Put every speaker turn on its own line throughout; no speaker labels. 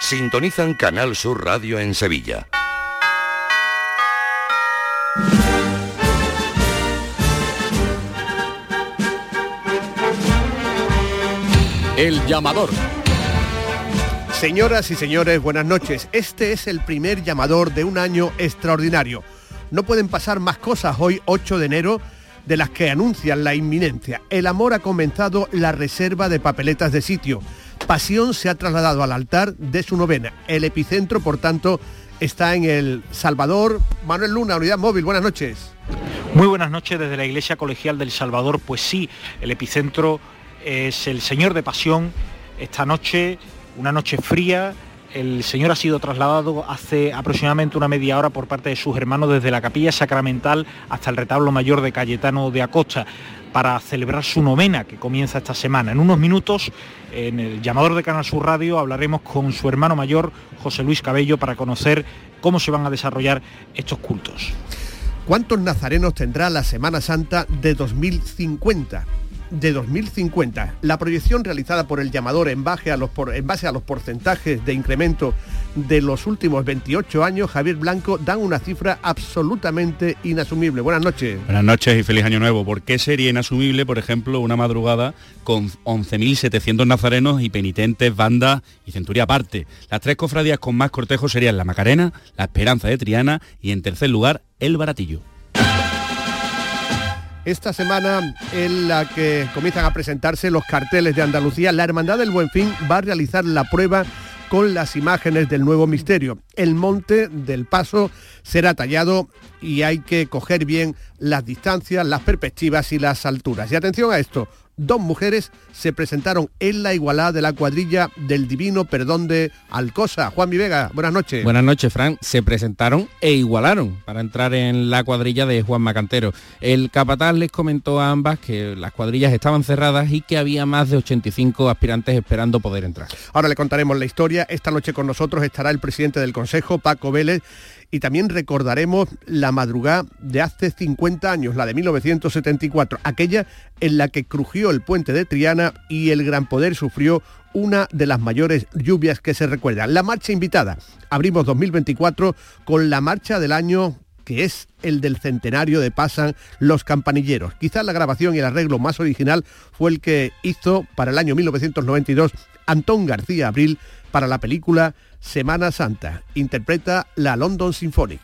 Sintonizan Canal Sur Radio en Sevilla.
El llamador.
Señoras y señores, buenas noches. Este es el primer llamador de un año extraordinario. No pueden pasar más cosas hoy, 8 de enero, de las que anuncian la inminencia. El amor ha comenzado la reserva de papeletas de sitio. Pasión se ha trasladado al altar de su novena. El epicentro, por tanto, está en El Salvador. Manuel Luna, Unidad Móvil, buenas noches.
Muy buenas noches desde la Iglesia Colegial del Salvador. Pues sí, el epicentro es el Señor de Pasión. Esta noche, una noche fría, el Señor ha sido trasladado hace aproximadamente una media hora por parte de sus hermanos desde la capilla sacramental hasta el retablo mayor de Cayetano de Acosta para celebrar su novena que comienza esta semana. En unos minutos, en el llamador de Canal Sur Radio, hablaremos con su hermano mayor, José Luis Cabello, para conocer cómo se van a desarrollar estos cultos.
¿Cuántos nazarenos tendrá la Semana Santa de 2050? De 2050. La proyección realizada por el llamador en base, a los en base a los porcentajes de incremento de los últimos 28 años, Javier Blanco, dan una cifra absolutamente inasumible. Buenas noches.
Buenas noches y feliz año nuevo. ¿Por qué sería inasumible, por ejemplo, una madrugada con 11.700 nazarenos y penitentes, bandas y centuria aparte? Las tres cofradías con más cortejo serían la Macarena, la Esperanza de Triana y en tercer lugar el Baratillo.
Esta semana en la que comienzan a presentarse los carteles de Andalucía, la Hermandad del Buen Fin va a realizar la prueba con las imágenes del nuevo misterio. El monte del paso será tallado y hay que coger bien las distancias, las perspectivas y las alturas. Y atención a esto, dos mujeres se presentaron en la igualdad de la cuadrilla del Divino Perdón de Alcosa. Juan Vivega, buenas noches.
Buenas noches, Fran. Se presentaron e igualaron para entrar en la cuadrilla de Juan Macantero. El capataz les comentó a ambas que las cuadrillas estaban cerradas y que había más de 85 aspirantes esperando poder entrar.
Ahora le contaremos la historia. Esta noche con nosotros estará el presidente del Consejo, Paco Vélez, y también recordaremos la madrugada de hace 50 años, la de 1974, aquella en la que crujió el puente de Triana y el Gran Poder sufrió una de las mayores lluvias que se recuerdan. La marcha invitada. Abrimos 2024 con la marcha del año que es el del centenario de Pasan los Campanilleros. Quizás la grabación y el arreglo más original fue el que hizo para el año 1992 Antón García Abril para la película Semana Santa. Interpreta la London Symphony.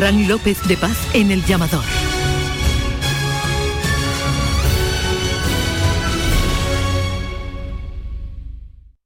Fran López de Paz en el llamador.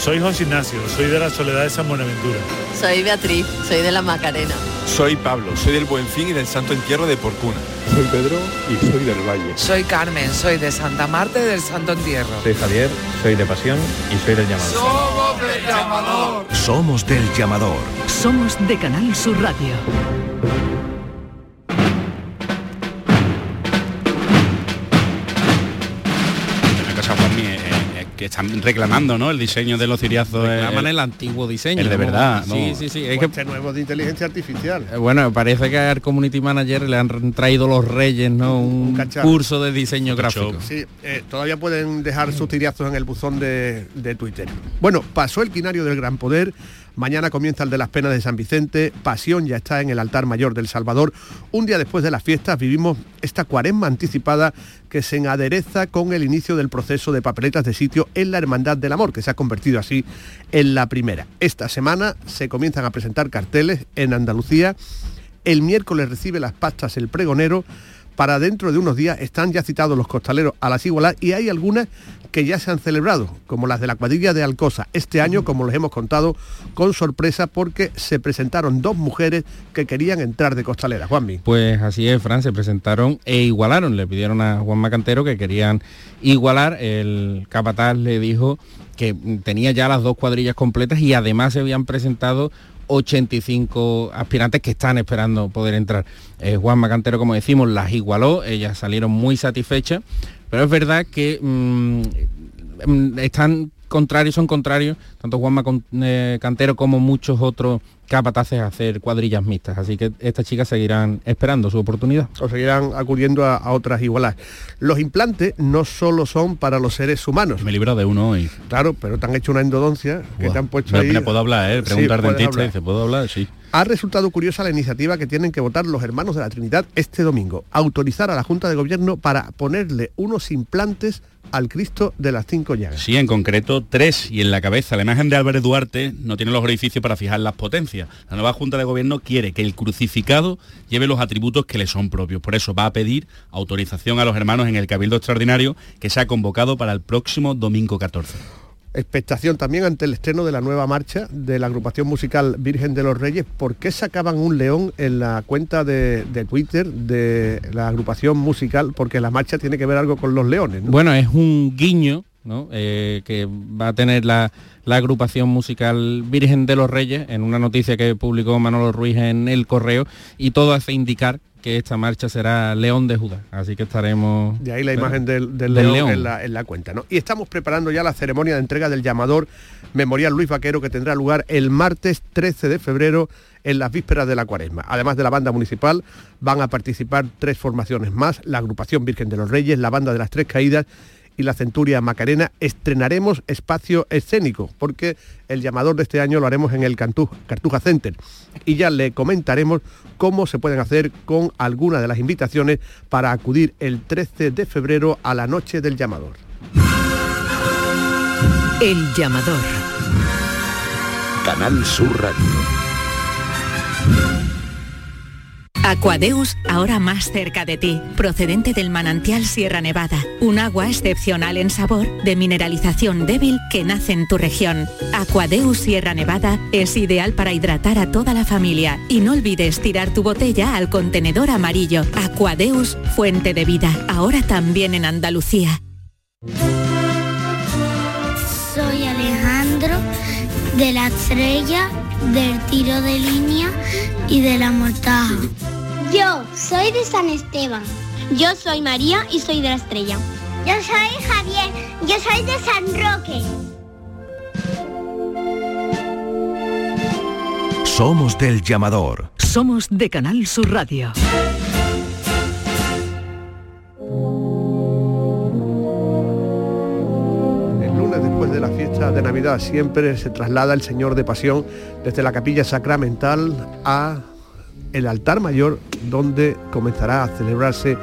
Soy José Ignacio, soy de la Soledad de San Buenaventura.
Soy Beatriz, soy de la Macarena.
Soy Pablo, soy del Buen Fin y del Santo Entierro de Porcuna.
Soy Pedro y soy del Valle.
Soy Carmen, soy de Santa Marta y del Santo Entierro.
Soy Javier, soy de Pasión y soy del Llamador.
Somos del Llamador.
Somos del Llamador.
Somos de Canal Sur Radio.
Están reclamando, ¿no? El diseño de los ciriazos.
Reclaman el, antiguo diseño.
El de verdad.
Sí, sí, sí.
Es que este nuevo de inteligencia artificial.
Eh, bueno, parece que al community manager le han traído los reyes, ¿no? Un, curso de diseño gráfico.
Sí, eh, todavía pueden dejar sus tiriazos en el buzón de, de Twitter. Bueno, pasó el quinario del gran poder Mañana comienza el de las penas de San Vicente. Pasión ya está en el altar mayor del Salvador. Un día después de las fiestas vivimos esta cuaresma anticipada que se adereza con el inicio del proceso de papeletas de sitio en la Hermandad del Amor, que se ha convertido así en la primera. Esta semana se comienzan a presentar carteles en Andalucía. El miércoles recibe las pastas el pregonero para dentro de unos días están ya citados los costaleros a las igualas y hay algunas que ya se han celebrado, como las de la cuadrilla de Alcosa. Este año, como les hemos contado, con sorpresa porque se presentaron dos mujeres que querían entrar de costalera. Juanmi.
Pues así es, Fran, se presentaron e igualaron. Le pidieron a Juan Macantero que querían igualar. El capataz le dijo que tenía ya las dos cuadrillas completas y además se habían presentado 85 aspirantes que están esperando poder entrar. Eh, Juan Macantero, como decimos, las igualó, ellas salieron muy satisfechas, pero es verdad que mm, mm, están contrarios, son contrarios, tanto Juan Macantero como muchos otros capataces a hacer cuadrillas mixtas. Así que estas chicas seguirán esperando su oportunidad.
O seguirán acudiendo a, otras igualas. Los implantes no solo son para los seres humanos.
Me libro de uno hoy.
Claro, pero te han hecho una endodoncia que te han puesto ahí.
Me puedo hablar, ¿eh? Preguntar dentista dice, ¿puedo hablar? Sí.
Ha resultado curiosa la iniciativa que tienen que votar los hermanos de la Trinidad este domingo. Autorizar a la Junta de Gobierno para ponerle unos implantes al Cristo de las cinco llagas.
Sí, en concreto tres y en la cabeza. La imagen de Álvarez Duarte no tiene los orificios para fijar las potencias. La nueva Junta de Gobierno quiere que el crucificado lleve los atributos que le son propios. Por eso va a pedir autorización a los hermanos en el Cabildo Extraordinario que se ha convocado para el próximo domingo 14
expectación también ante el estreno de la nueva marcha de la agrupación musical Virgen de los Reyes. ¿Por qué sacaban un león en la cuenta de, Twitter de la agrupación musical? Porque la marcha tiene que ver algo con los leones.
Bueno, es un guiño eh, que va a tener la, agrupación musical Virgen de los Reyes en una noticia que publicó Manolo Ruiz en el correo y todo hace indicar que esta marcha será León de Judá. Así que estaremos...
De ahí la imagen del, león, En, la, en, la, cuenta. ¿no? Y estamos preparando ya la ceremonia de entrega del llamador Memorial Luis Vaquero que tendrá lugar el martes 13 de febrero en las vísperas de la cuaresma. Además de la banda municipal, van a participar tres formaciones más, la agrupación Virgen de los Reyes, la banda de las Tres Caídas y la Centuria Macarena estrenaremos espacio escénico, porque el llamador de este año lo haremos en el Cartuja Center. Y ya le comentaremos cómo se pueden hacer con algunas de las invitaciones para acudir el 13 de febrero a la noche del llamador.
El llamador.
Canal Sur Radio.
Aquadeus, ahora más cerca de ti, procedente del manantial Sierra Nevada, un agua excepcional en sabor, de mineralización débil que nace en tu región. Aquadeus Sierra Nevada es ideal para hidratar a toda la familia y no olvides tirar tu botella al contenedor amarillo. Aquadeus, fuente de vida, ahora también en Andalucía.
Soy Alejandro de la estrella, del tiro de línea y de la mortaja.
Yo soy de San Esteban.
Yo soy María y soy de la estrella.
Yo soy Javier. Yo soy de San Roque.
Somos del llamador.
Somos de Canal Sur Radio.
De Navidad siempre se traslada el Señor de Pasión desde la capilla sacramental a el altar mayor donde comenzará a celebrarse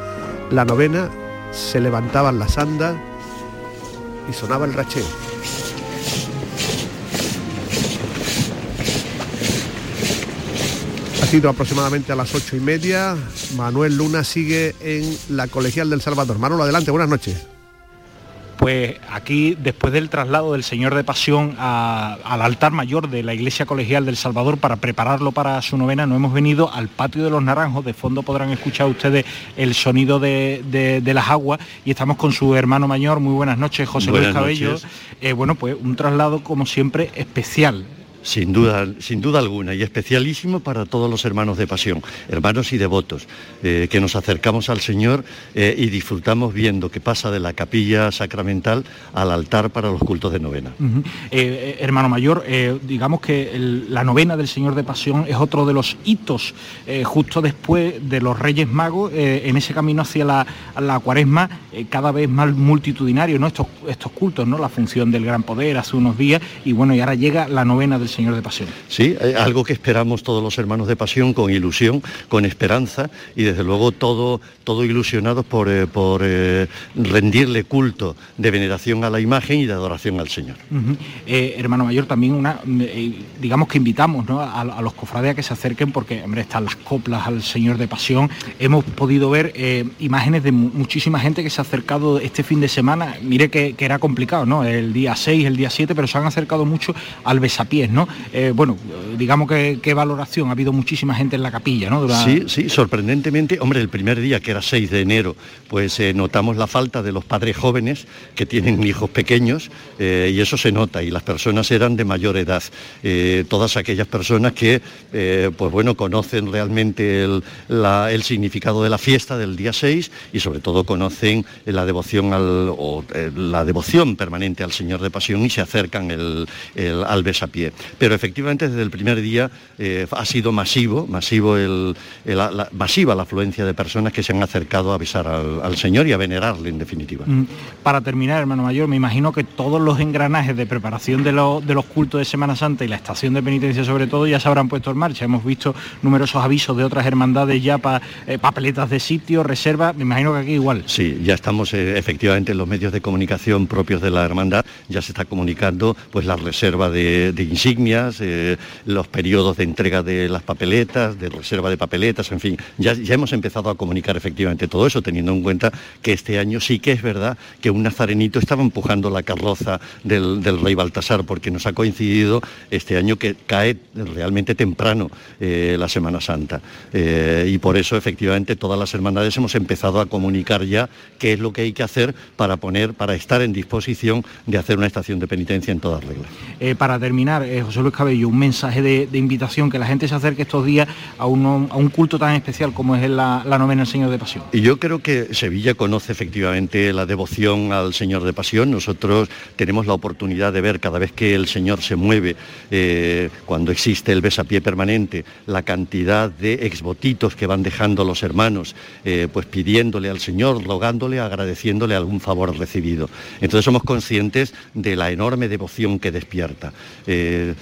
la novena, se levantaban las andas y sonaba el racheo. Ha sido aproximadamente a las ocho y media. Manuel Luna sigue en la Colegial del Salvador. Manuel, adelante, buenas noches.
Pues aquí, después del traslado del Señor de Pasión al altar mayor de la Iglesia Colegial del Salvador para prepararlo para su novena, nos hemos venido al patio de los Naranjos. De fondo podrán escuchar ustedes el sonido de, las aguas y estamos con su hermano mayor. Muy buenas noches, José Luis Cabello. Eh, bueno, pues un traslado como siempre especial
Sin duda, sin duda alguna, y especialísimo para todos los hermanos de pasión, hermanos y devotos, eh, que nos acercamos al Señor eh, y disfrutamos viendo que pasa de la capilla sacramental al altar para los cultos de novena.
Eh, hermano mayor, digamos que la novena del Señor de Pasión es otro de los hitos justo después de los Reyes Magos en ese camino hacia la, cuaresma cada vez más multitudinario, ¿no? Estos, estos cultos, ¿no? La función del gran poder hace unos días y bueno, y ahora llega la novena del Señor de Pasión.
Sí, eh, algo que esperamos todos los hermanos de Pasión con ilusión, con esperanza y desde luego todo, todo ilusionados por, eh, por eh, rendirle culto de veneración a la imagen y de adoración al Señor.
hermano mayor, también una, digamos que invitamos a, los cofrades a que se acerquen porque hombre, están las coplas al Señor de Pasión. Hemos podido ver imágenes de muchísima gente que se ha acercado este fin de semana. Mire que, que era complicado, ¿no? El día 6, el día 7, pero se han acercado mucho al besapiés, ¿no? Eh, bueno, digamos que qué valoración, ha habido muchísima gente en la capilla, ¿no?
Sí, sí, sorprendentemente, hombre, el primer día, que era 6 de enero, pues eh, notamos la falta de los padres jóvenes que tienen hijos pequeños eh, y eso se nota, y las personas eran de mayor edad. todas aquellas personas que, pues bueno, conocen realmente el, significado de la fiesta del día 6 y sobre todo conocen la devoción al, la devoción permanente al Señor de Pasión y se acercan al besapié. Pero efectivamente desde el primer día eh, ha sido masivo, masivo la, masiva la afluencia de personas que se han acercado a besar al, Señor y a venerarle en definitiva. Mm,
para terminar, hermano mayor, me imagino que todos los engranajes de preparación de, los cultos de Semana Santa y la estación de penitencia sobre todo ya se habrán puesto en marcha. Hemos visto numerosos avisos de otras hermandades ya para eh, papeletas de sitio, reserva, me imagino que aquí igual.
Sí, ya estamos eh, efectivamente en los medios de comunicación propios de la hermandad, ya se está comunicando pues la reserva de, de insignias, eh, los periodos de entrega de las papeletas, de reserva de papeletas, en fin, ya, hemos empezado a comunicar efectivamente todo eso, teniendo en cuenta que este año sí que es verdad que un nazarenito estaba empujando la carroza del, rey Baltasar, porque nos ha coincidido este año que cae realmente temprano eh, la Semana Santa. Eh, y por eso efectivamente todas las hermandades hemos empezado a comunicar ya qué es lo que hay que hacer para poner, para estar en disposición de hacer una estación de penitencia en todas reglas.
para terminar, José Luis Cabello, un mensaje de, invitación, que la gente se acerque estos días a, un culto tan especial como es la, novena del Señor de Pasión.
Y yo creo que Sevilla conoce efectivamente la devoción al Señor de Pasión. Nosotros tenemos la oportunidad de ver cada vez que el Señor se mueve, eh, cuando existe el besapié permanente, la cantidad de exvotitos que van dejando los hermanos, eh, pues pidiéndole al Señor, rogándole, agradeciéndole algún favor recibido. Entonces somos conscientes de la enorme devoción que despierta. Eh,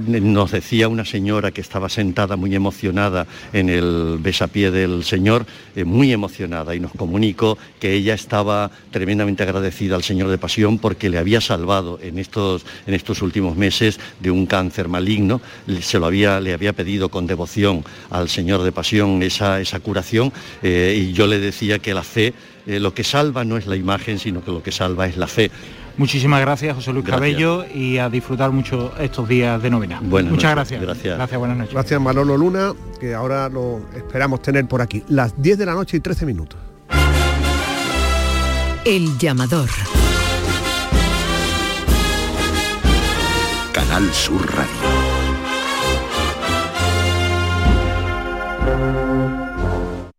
nos decía una señora que estaba sentada muy emocionada en el besapié del Señor, eh, muy emocionada, y nos comunicó que ella estaba tremendamente agradecida al Señor de Pasión porque le había salvado en estos, en estos últimos meses de un cáncer maligno. Se lo había, le había pedido con devoción al Señor de Pasión esa, esa curación eh, y yo le decía que la fe, eh, lo que salva no es la imagen, sino que lo que salva es la fe.
Muchísimas gracias, José Luis Cabello, y a disfrutar mucho estos días de novena. Muchas gracias.
Gracias.
Gracias, buenas noches.
Gracias, Manolo Luna, que ahora lo esperamos tener por aquí. Las 10 de la noche y 13 minutos.
El llamador.
Canal Sur Radio.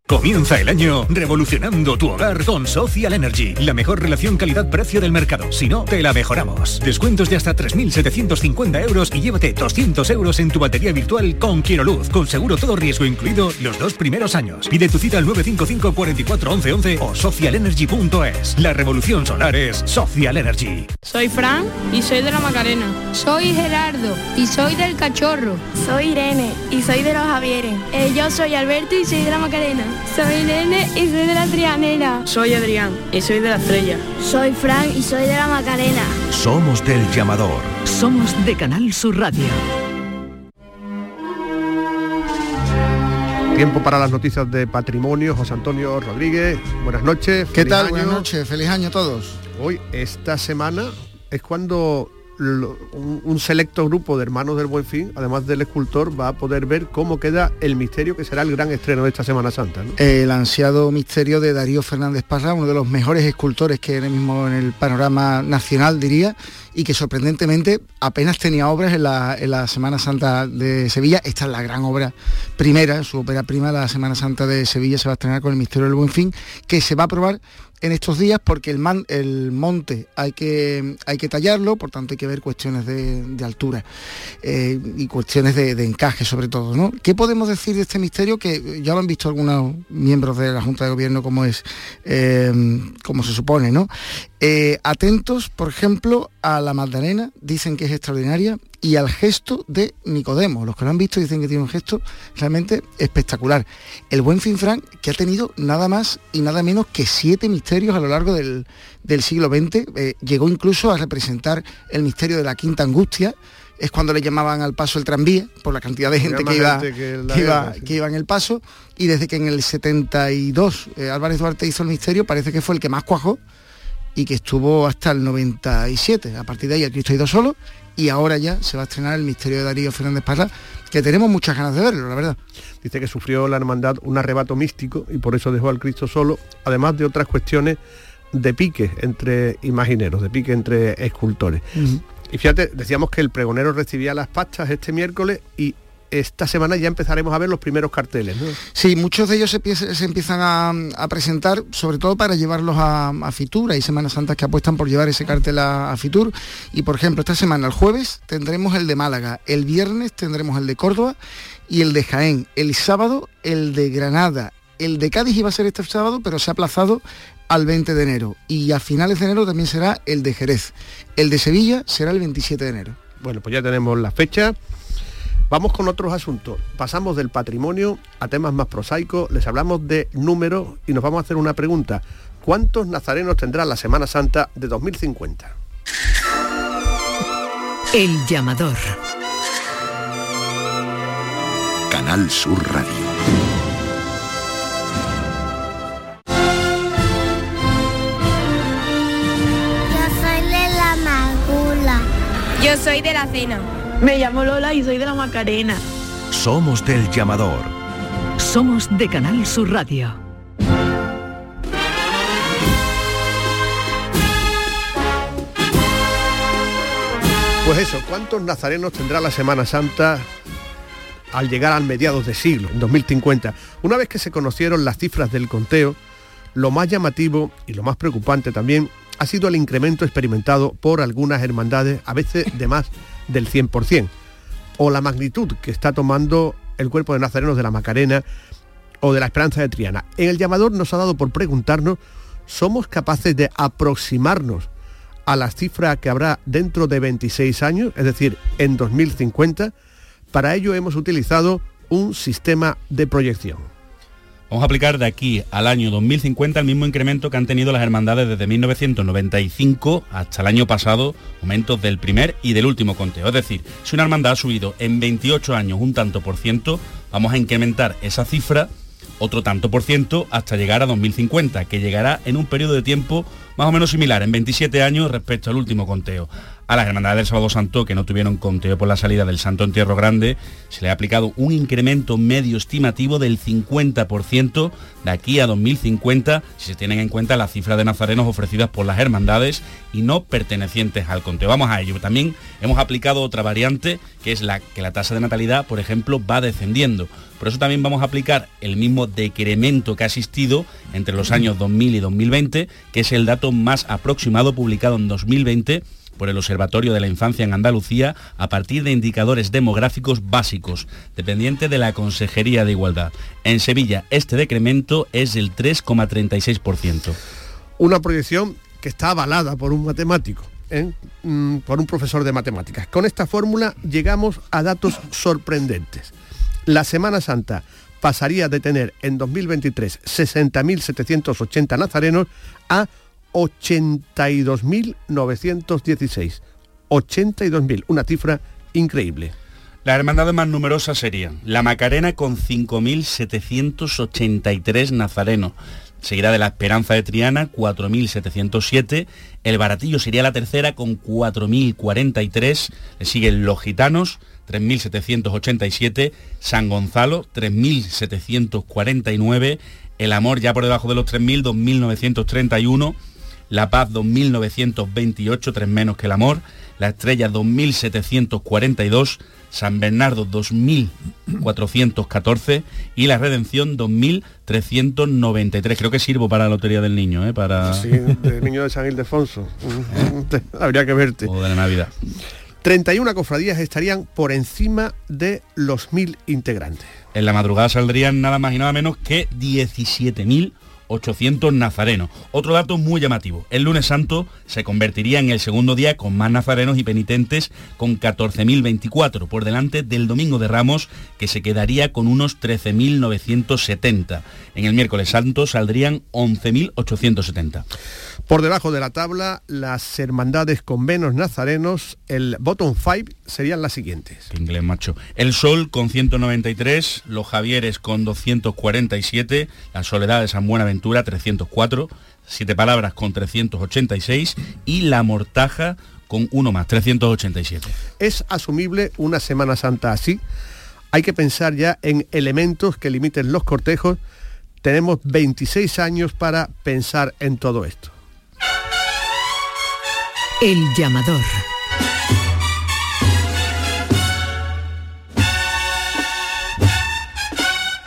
Comienza el año revolucionando tu hogar con Social Energy, la mejor relación calidad-precio del mercado. Si no, te la mejoramos. Descuentos de hasta 3.750 euros y llévate 200 euros en tu batería virtual con Quiero Luz, con seguro todo riesgo incluido los dos primeros años. Pide tu cita al 955 44 11 o socialenergy.es. La revolución solar es Social Energy.
Soy Fran y soy de la Macarena.
Soy Gerardo y soy del Cachorro.
Soy Irene y soy de los Javieres.
Eh, yo soy Alberto y soy de la Macarena.
Soy Nene y soy de la Trianera.
Soy Adrián y soy de la Estrella.
Soy Frank y soy de la Macarena.
Somos del llamador.
Somos de Canal Sur Radio.
Tiempo para las noticias de patrimonio. José Antonio Rodríguez, buenas noches.
¿Qué tal? Buenas noches, feliz año a todos.
Hoy, esta semana, es cuando un, selecto grupo de hermanos del Buen Fin, además del escultor, va a poder ver cómo queda el misterio que será el gran estreno de esta Semana Santa.
El ansiado misterio de Darío Fernández Parra, uno de los mejores escultores que ahora mismo en el panorama nacional, diría, y que sorprendentemente apenas tenía obras en la, Semana Santa de Sevilla. Esta es la gran obra primera, su ópera prima, la Semana Santa de Sevilla se va a estrenar con el Misterio del Buen Fin, que se va a probar en estos días porque el, el monte hay que, hay que tallarlo, por tanto hay que ver cuestiones de, altura eh, y cuestiones de, encaje sobre todo. ¿no? ¿Qué podemos decir de este misterio que ya lo han visto algunos miembros de la Junta de Gobierno como es, eh, como se supone, ¿no? Eh, atentos, por ejemplo, a la Magdalena, dicen que es extraordinaria, y al gesto de Nicodemo. Los que lo han visto dicen que tiene un gesto realmente espectacular. El buen Finfran, que ha tenido nada más y nada menos que siete misterios a lo largo del, siglo XX, eh, llegó incluso a representar el misterio de la Quinta Angustia, es cuando le llamaban al paso el tranvía, por la cantidad de gente que iba, que, iba, en el paso, y desde que en el 72 eh, Álvarez Duarte hizo el misterio, parece que fue el que más cuajó, y que estuvo hasta el 97. A partir de ahí el Cristo ha ido solo y ahora ya se va a estrenar el misterio de Darío Fernández Parra, que tenemos muchas ganas de verlo, la verdad.
Dice que sufrió la hermandad un arrebato místico y por eso dejó al Cristo solo, además de otras cuestiones de pique entre imagineros, de pique entre escultores. Y fíjate, decíamos que el pregonero recibía las pastas este miércoles y esta semana ya empezaremos a ver los primeros carteles. ¿no?
Sí, muchos de ellos se, empiezan a, presentar, sobre todo para llevarlos a, Fitur. Hay Semanas Santas que apuestan por llevar ese cartel a, Fitur. Y por ejemplo, esta semana, el jueves, tendremos el de Málaga, el viernes tendremos el de Córdoba y el de Jaén. El sábado, el de Granada. El de Cádiz iba a ser este sábado, pero se ha aplazado al 20 de enero. Y a finales de enero también será el de Jerez. El de Sevilla será el 27 de enero.
Bueno, pues ya tenemos la fecha Vamos con otros asuntos. Pasamos del patrimonio a temas más prosaicos, les hablamos de números y nos vamos a hacer una pregunta. ¿Cuántos nazarenos tendrá la Semana Santa de 2050?
El llamador.
Canal Sur Radio.
Yo soy de la Magula.
Yo soy de la Cena.
Me llamo Lola y soy de la Macarena.
Somos del llamador.
Somos de Canal Sur Radio.
Pues eso, ¿cuántos nazarenos tendrá la Semana Santa al llegar al mediados de siglo, en 2050? Una vez que se conocieron las cifras del conteo, lo más llamativo y lo más preocupante también ha sido el incremento experimentado por algunas hermandades, a veces de más del 100%, o la magnitud que está tomando el cuerpo de nazarenos de la Macarena o de la Esperanza de Triana. En el llamador nos ha dado por preguntarnos, ¿somos capaces de aproximarnos a las cifras que habrá dentro de 26 años, es decir, en 2050? Para ello hemos utilizado un sistema de proyección.
Vamos a aplicar de aquí al año 2050 el mismo incremento que han tenido las hermandades desde 1995 hasta el año pasado, aumentos del primer y del último conteo. Es decir, si una hermandad ha subido en 28 años un tanto por ciento, vamos a incrementar esa cifra otro tanto por ciento hasta llegar a 2050, que llegará en un periodo de tiempo más o menos similar, en 27 años respecto al último conteo. A las hermandades del Sábado Santo, que no tuvieron conteo por la salida del Santo Entierro Grande, se le ha aplicado un incremento medio estimativo del 50% de aquí a 2050, si se tienen en cuenta las cifras de nazarenos ofrecidas por las hermandades y no pertenecientes al conteo. Vamos a ello. También hemos aplicado otra variante, que es la que la tasa de natalidad, por ejemplo, va descendiendo. Por eso también vamos a aplicar el mismo decremento que ha existido entre los años 2000 y 2020, que es el dato más aproximado publicado en 2020 por el Observatorio de la Infancia en Andalucía a partir de indicadores demográficos básicos, dependiente de la Consejería de Igualdad. En Sevilla, este decremento es del 3,36%.
Una proyección que está avalada por un matemático. ¿eh? Mm, por un profesor de matemáticas. Con esta fórmula llegamos a datos sorprendentes. La Semana Santa pasaría de tener en 2023 60.780 nazarenos a 82.916. 82.000, una cifra increíble.
Las hermandades más numerosas serían la Macarena con 5.783 nazarenos, seguirá de la Esperanza de Triana, 4.707. El Baratillo sería la tercera con 4.043. Le siguen los Gitanos, 3.787. San Gonzalo, 3.749. El Amor ya por debajo de los 3.000, 2.931. La Paz 2.928, tres menos que el Amor. La Estrella 2.742. San Bernardo 2.414 y la Redención 2.393. Creo que sirvo para la Lotería del Niño, ¿eh? Para...
Sí, del Niño de San Ildefonso. Habría que verte.
O de la Navidad.
31 cofradías estarían por encima de los 1.000 integrantes.
En la madrugada saldrían nada más y nada menos que 17.000 800 nazarenos. Otro dato muy llamativo, el lunes santo se convertiría en el segundo día con más nazarenos y penitentes con 14.024 por delante del domingo de Ramos que se quedaría con unos 13.970. En el miércoles santo saldrían 11.870.
Por debajo de la tabla, las hermandades con menos nazarenos, el bottom five serían las siguientes.
inglés, macho. El Sol con 193, los Javieres con 247, la Soledad de San Buenaventura 304, Siete Palabras con 386 y la Mortaja con uno más, 387.
¿Es asumible una Semana Santa así? Hay que pensar ya en elementos que limiten los cortejos. Tenemos 26 años para pensar en todo esto.
El llamador.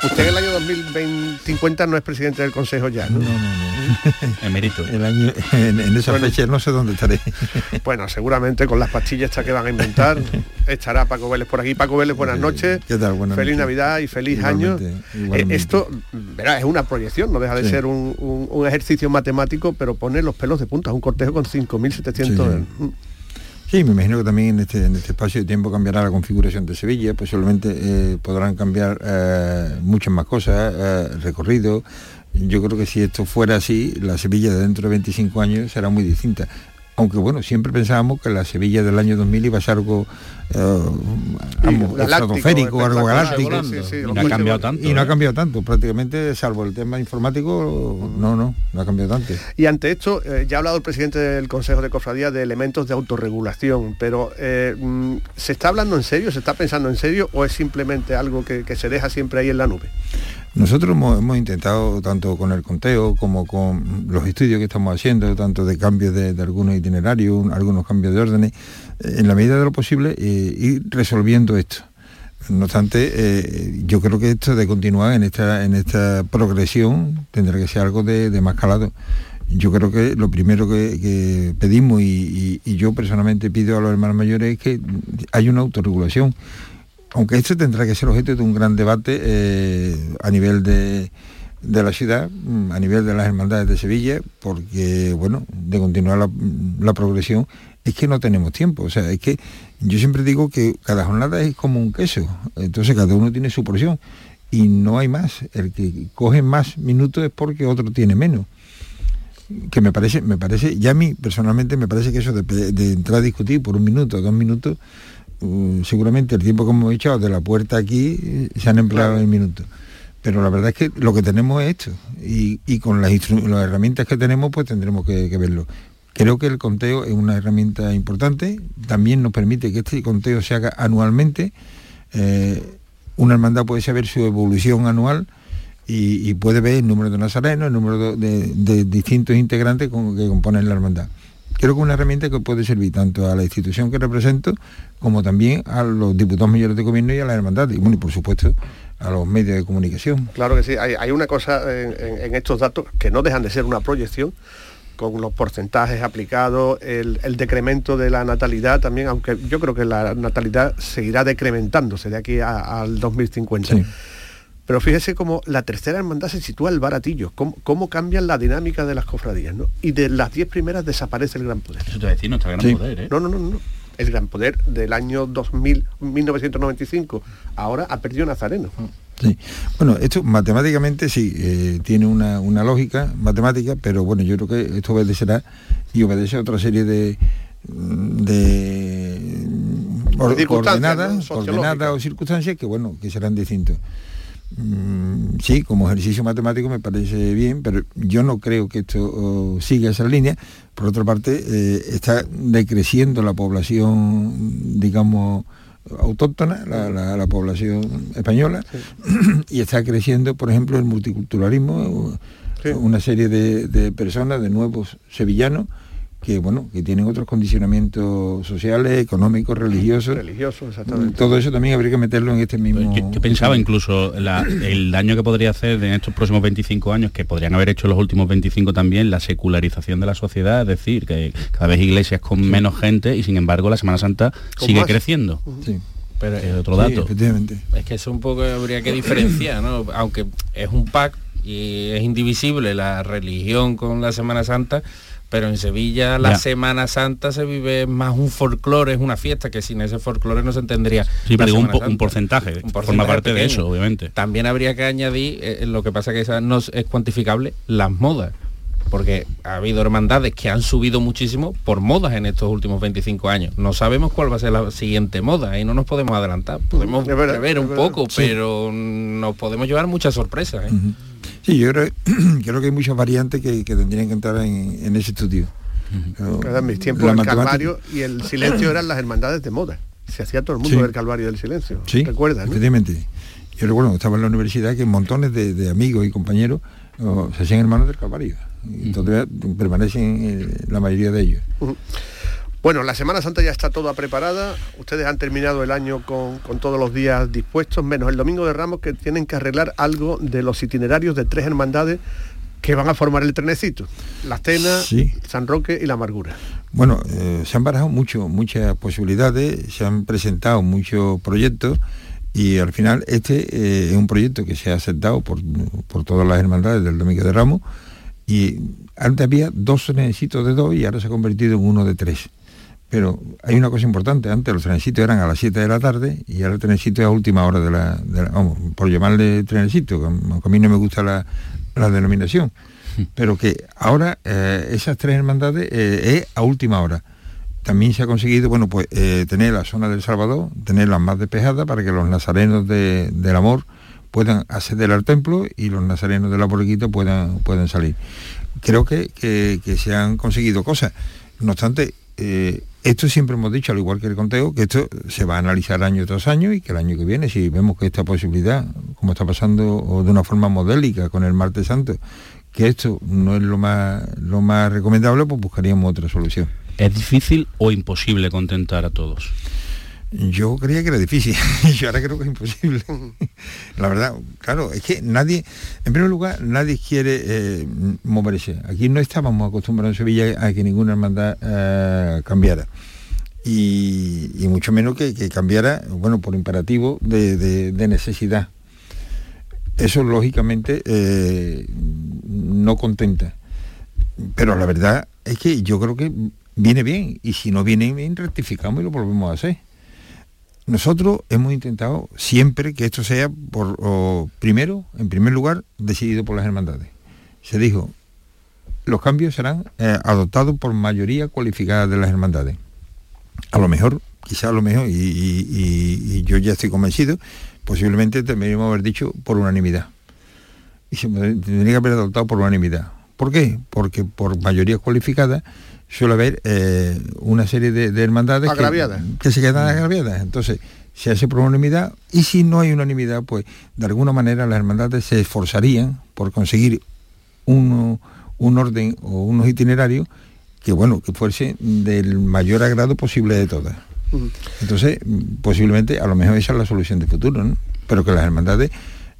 Usted en el año 2050 no es presidente del Consejo ya, ¿no?
No, no, no.
Emérito.
El año, en, en esa
Bueno.
fecha no sé dónde estaré.
Bueno, seguramente con las pastillas estas que van a inventar estará Paco Vélez por aquí. Paco Vélez, buenas noches.
¿Qué tal? Buenas
feliz
noches.
Navidad y feliz
Igualmente,
año.
igualmente.
Eh, esto, verá, es una proyección, no deja de
Sí.
ser un, un- un ejercicio matemático, pero poner los pelos de punta, un cortejo con 5.700...
Sí, Sí, me imagino que también en este, en este espacio de tiempo cambiará la configuración de Sevilla, posiblemente eh, podrán cambiar eh, muchas más cosas, eh, recorrido. Yo creo que si esto fuera así, la Sevilla de dentro de 25 años será muy distinta. Aunque bueno, siempre pensábamos que la Sevilla del año 2000 iba a ser algo eh, estratosférico, algo galáctico.
sí, sí,
Y no ha cambiado tanto.
Y no ha
¿eh?
cambiado tanto, prácticamente, salvo el tema informático, no, no, no ha cambiado tanto.
Y ante esto, eh, ya ha hablado el presidente del Consejo de Cofradía de elementos de autorregulación, pero eh, mm, ¿se está hablando en serio, se está pensando en serio o es simplemente algo que, que se deja siempre ahí en la nube?
Nosotros hemos, intentado, tanto con el conteo como con los estudios que estamos haciendo, tanto de cambios de, algunos itinerarios, un- algunos cambios de órdenes, eh, en la medida de lo posible, eh, ir resolviendo esto. No obstante, eh, yo creo que esto de continuar en esta, en esta progresión tendrá que ser algo de, más calado. Yo creo que lo primero que, pedimos y yo personalmente pido a los hermanos mayores es que hay una autorregulación aunque esto tendrá que ser objeto de un gran debate eh, a nivel de, de la ciudad, mm, a nivel de las hermandades de Sevilla, porque, bueno, de continuar la, la progresión, es que no tenemos tiempo. O sea, es que yo siempre digo que cada jornada es como un queso, entonces cada uno tiene su porción y no hay más. El que coge más minutos es porque otro tiene menos que me parece, me parece, ya a mí personalmente me parece que eso de entrar a discutir por un minuto, dos minutos, mm, seguramente el tiempo que hemos echado de la puerta aquí eh, se han empleado en minutos. Pero la verdad es que lo que tenemos es esto y, y con las, herramientas que tenemos pues tendremos que, que verlo. Creo que el conteo es una herramienta importante, también nos permite que este conteo se haga anualmente. Eh, una hermandad puede saber su evolución anual y, y puede ver el número de nazarenos, el número de, de- de distintos integrantes con- que componen la hermandad. Creo que es una herramienta que puede servir tanto a la institución que represento como también a los diputados mayores de gobierno y a la hermandad y bueno y por supuesto a los medios de comunicación.
Claro que sí, hay, hay una cosa en, en- en estos datos que no dejan de ser una proyección con los porcentajes aplicados, el, el decremento de la natalidad también, aunque yo creo que la natalidad seguirá decrementándose de aquí a- al 2050.
Sí.
Pero fíjese cómo la tercera hermandad se sitúa el baratillo, cómo, cómo cambian la dinámica de las cofradías, ¿no? Y de las diez primeras desaparece el gran poder.
Eso te va a decir nuestra gran
Sí.
poder, ¿eh?
No, no, no, no. El gran poder del año 2000, 1995, ahora ha perdido Nazareno.
Sí. Bueno, esto matemáticamente sí, eh, tiene una, una lógica matemática, pero bueno, yo creo que esto obedecerá y obedece a otra serie de de or- coordenadas,
¿no?
O circunstancias que bueno, que serán distintos. Mm, sí, como ejercicio matemático me parece bien, pero yo no creo que esto oh, siga esa línea. Por otra parte, eh, está decreciendo la población, digamos, autóctona, la, población española, y está creciendo, por ejemplo, el multiculturalismo, una serie de personas, de nuevos sevillanos, que bueno que tienen otros condicionamientos sociales, económicos, religiosos.
Religiosos, exactamente.
Todo eso también habría que meterlo en este mismo.
Yo, pensaba incluso el daño que podría hacer en estos próximos 25 años, que podrían haber hecho los últimos 25 también, la secularización de la sociedad, es decir, que cada vez iglesias con menos gente y sin embargo la Semana Santa sigue creciendo.
Sí.
Pero es otro dato.
efectivamente.
Es que eso un poco habría que diferenciar, ¿no? Aunque es un pack y es indivisible la religión con la Semana Santa, pero en Sevilla la Semana Santa se vive más un folclore, es una fiesta, que sin ese folclore no se entendería.
Sí, pero un, porcentaje, forma parte de eso, obviamente.
También habría que añadir, eh, lo que pasa que esa no es cuantificable, las modas porque ha habido hermandades que han subido muchísimo por modas en estos últimos 25 años. No sabemos cuál va a ser la siguiente moda y no nos podemos adelantar. Podemos ver un poco, pero nos podemos llevar muchas sorpresas. ¿eh?
Sí, yo creo, creo, que hay muchas variantes que, tendrían que entrar en, ese estudio.
en mis tiempos el Calvario y el silencio eran las hermandades de moda. Se hacía todo el mundo del Calvario del silencio.
Sí, ¿Recuerdas? Efectivamente. Yo recuerdo estaba en la universidad que montones de, amigos y compañeros se hacían hermanos del Calvario. Y todavía permanecen eh, la mayoría de ellos.
Bueno, la Semana Santa ya está toda preparada. Ustedes han terminado el año con, todos los días dispuestos, menos el Domingo de Ramos, que tienen que arreglar algo de los itinerarios de tres hermandades que van a formar el trenecito. La Cena, San Roque y La Amargura.
Bueno, eh, se han barajado mucho, muchas posibilidades, se han presentado muchos proyectos y al final este eh, es un proyecto que se ha aceptado por, por todas las hermandades del Domingo de Ramos y antes había dos trenecitos de dos y ahora se ha convertido en uno de tres. Pero hay una cosa importante, antes los trenecitos eran a las 7 de la tarde y ahora el trenecito es a última hora de la, vamos, por llamarle trenecito, a mí no me gusta la, denominación, pero que ahora eh, esas tres hermandades eh, es a última hora. También se ha conseguido, bueno, pues eh, tener la zona del Salvador, tenerla más despejada para que los nazarenos del amor puedan acceder al templo y los nazarenos de la borriquita puedan, puedan salir. Creo que, que, se han conseguido cosas. No obstante, esto siempre hemos dicho, al igual que el conteo, que esto se va a analizar año tras año y que el año que viene, si vemos que esta posibilidad, como está pasando de una forma modélica con el martes santo, que esto no es lo más, lo más recomendable, pues buscaríamos otra solución.
¿Es difícil o imposible contentar a todos?
Yo creía que era difícil, yo ahora creo que es imposible. La verdad, claro, es que nadie, en primer lugar, nadie quiere eh, moverse. Aquí no estábamos acostumbrados en Sevilla a que ninguna hermandad eh, cambiara. Y, mucho menos que, cambiara, bueno, por imperativo de, necesidad. Eso lógicamente eh, no contenta. Pero la verdad es que yo creo que viene bien y si no viene bien rectificamos y lo volvemos a hacer. Nosotros hemos intentado siempre que esto sea, por, primero, en primer lugar, decidido por las hermandades. Se dijo, los cambios serán eh, adoptados por mayoría cualificada de las hermandades. A lo mejor, quizá a lo mejor, y, yo ya estoy convencido, posiblemente deberíamos haber dicho por unanimidad. Y se tendría que haber adoptado por unanimidad. ¿Por qué? Porque por mayoría cualificada suele haber eh, una serie de, hermandades que, se quedan agraviadas. Entonces, se hace por unanimidad y si no hay unanimidad, pues de alguna manera las hermandades se esforzarían por conseguir un orden o unos itinerarios que, bueno, que fuese del mayor agrado posible de todas. Entonces, posiblemente, a lo mejor esa es la solución de futuro, ¿no? pero que las hermandades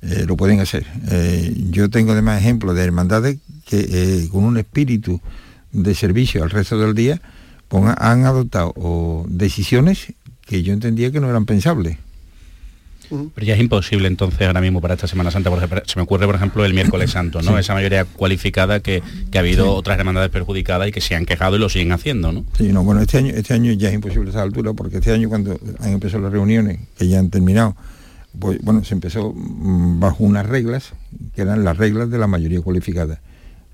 eh, lo pueden hacer. Eh, yo tengo además ejemplos de hermandades que con un espíritu de servicio al resto del día han adoptado decisiones que yo entendía que no eran pensables.
Pero ya es imposible entonces ahora mismo para esta Semana Santa, por se me ocurre por ejemplo el miércoles santo, ¿no? Esa mayoría cualificada que, ha habido otras hermandades perjudicadas y que se han quejado y lo siguen haciendo, ¿no?
Sí, no, bueno, este año, este año ya es imposible a esa altura, porque este año cuando han empezado las reuniones, que ya han terminado, pues bueno, se empezó mm, bajo unas reglas, que eran las reglas de la mayoría cualificada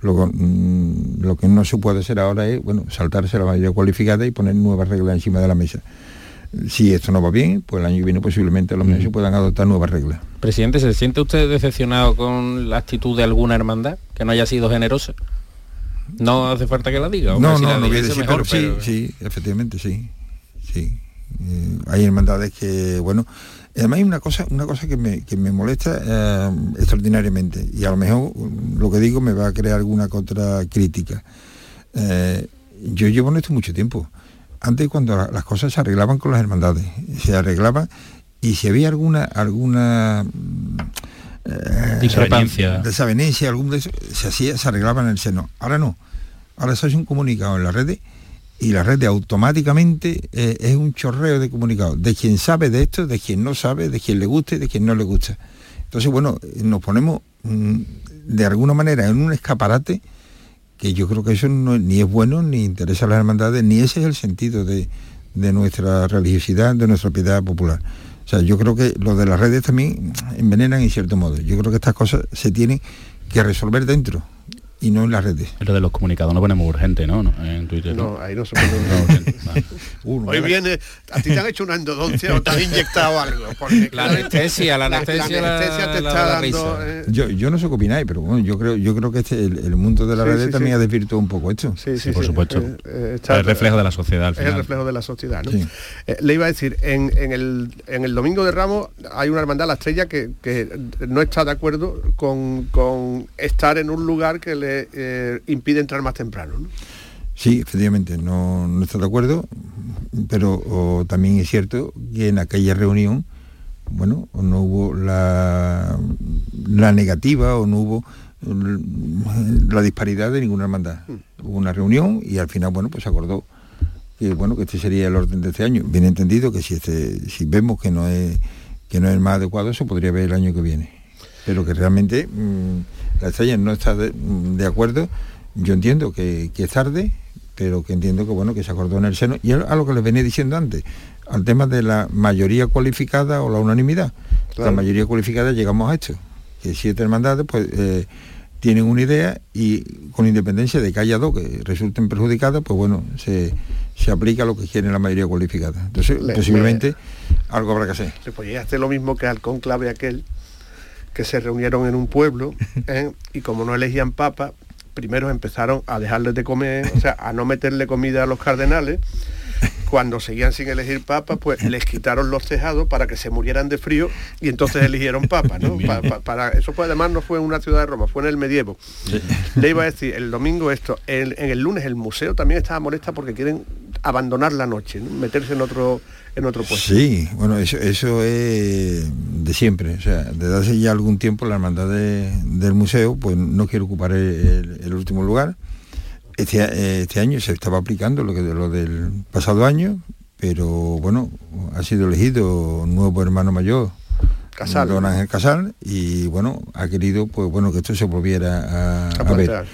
Mm, lo que no se puede hacer ahora es bueno, saltarse la mayoría cualificada y poner nuevas reglas encima de la mesa. Si esto no va bien, pues el año que viene posiblemente los meses puedan adoptar nuevas reglas.
Presidente, ¿se siente usted decepcionado con la actitud de alguna hermandad que no haya sido generosa? No hace falta que la diga.
No, no, no, voy a decir, mejor, pero, sí, sí, efectivamente, sí. Sí. Eh, hay hermandades que, bueno, además hay una cosa, una cosa que me, que me molesta eh, extraordinariamente y a lo mejor lo que digo me va a crear alguna contra crítica. Eh, yo llevo en esto mucho tiempo. Antes cuando las cosas se arreglaban con las hermandades, se arreglaban y si había alguna alguna
eh, discrepancia,
desavenencia, algún de eso, se hacía, se arreglaba en el seno. Ahora no. Ahora se hace un comunicado en las redes y la red automáticamente eh, es un chorreo de comunicados, de quien sabe de esto, de quien no sabe, de quien le guste, de quien no le gusta. Entonces, bueno, nos ponemos mm, de alguna manera en un escaparate que yo creo que eso no, ni es bueno, ni interesa a las hermandades, ni ese es el sentido de, de nuestra religiosidad, de nuestra piedad popular. O sea, yo creo que lo de las redes también envenenan en cierto modo. Yo creo que estas cosas se tienen que resolver dentro y no en las redes.
Lo de los comunicados no ponemos urgente, ¿no? En Twitter.
No, ahí no se pone urgente. Hoy viene, a ti te han hecho una endodoncia o te han inyectado algo.
la anestesia, la anestesia, la, anestesia te está dando.
Eh. Yo, yo no sé qué opináis, pero bueno, yo creo, yo creo que este, el, mundo de las redes también ha desvirtuado un poco esto.
Sí, sí, por supuesto. Eh, eh, el reflejo de la sociedad. Al final.
Es el reflejo de la sociedad, ¿no? le iba a decir, en, en, el, en el domingo de Ramos hay una hermandad, la estrella, que, que no está de acuerdo con, con estar en un lugar que le eh, impide entrar más temprano.
Sí, efectivamente, no, está de acuerdo, pero también es cierto que en aquella reunión, bueno, no hubo la, la negativa o no hubo la disparidad de ninguna hermandad. Mm. Hubo una reunión y al final, bueno, pues se acordó que bueno, que este sería el orden de este año. Bien entendido que si este, si vemos que no es que no es el más adecuado, eso podría ver el año que viene. Pero que realmente mm, la estrella no está de, acuerdo, yo entiendo que, es tarde, pero que entiendo que bueno que se acordó en el seno. Y a lo que les venía diciendo antes al tema de la mayoría cualificada o la unanimidad. La mayoría cualificada llegamos a esto que siete hermandades pues eh, tienen una idea y con independencia de que haya dos que resulten perjudicadas pues bueno se, aplica lo que quiere la mayoría cualificada. Entonces posiblemente algo habrá que hacer.
pues hace lo mismo que al conclave aquel que se reunieron en un pueblo ¿eh? y como no elegían papa, primero empezaron a dejarles de comer, o sea, a no meterle comida a los cardenales. Cuando seguían sin elegir papa, pues les quitaron los tejados para que se murieran de frío y entonces eligieron papa, ¿no? para, eso pues además no fue en una ciudad de Roma, fue en el medievo. Le iba a decir, el domingo esto, en el lunes el museo también estaba molesta porque quieren abandonar la noche, meterse en otro en otro puesto.
Sí, bueno, eso, eso es de siempre. O sea, desde hace ya algún tiempo la hermandad del museo pues no quiere ocupar el, último lugar. Este, este, año se estaba aplicando lo que lo del pasado año, pero bueno, ha sido elegido un nuevo hermano mayor,
Casal.
don Ángel Casal, y bueno, ha querido pues bueno que esto se volviera a, ver.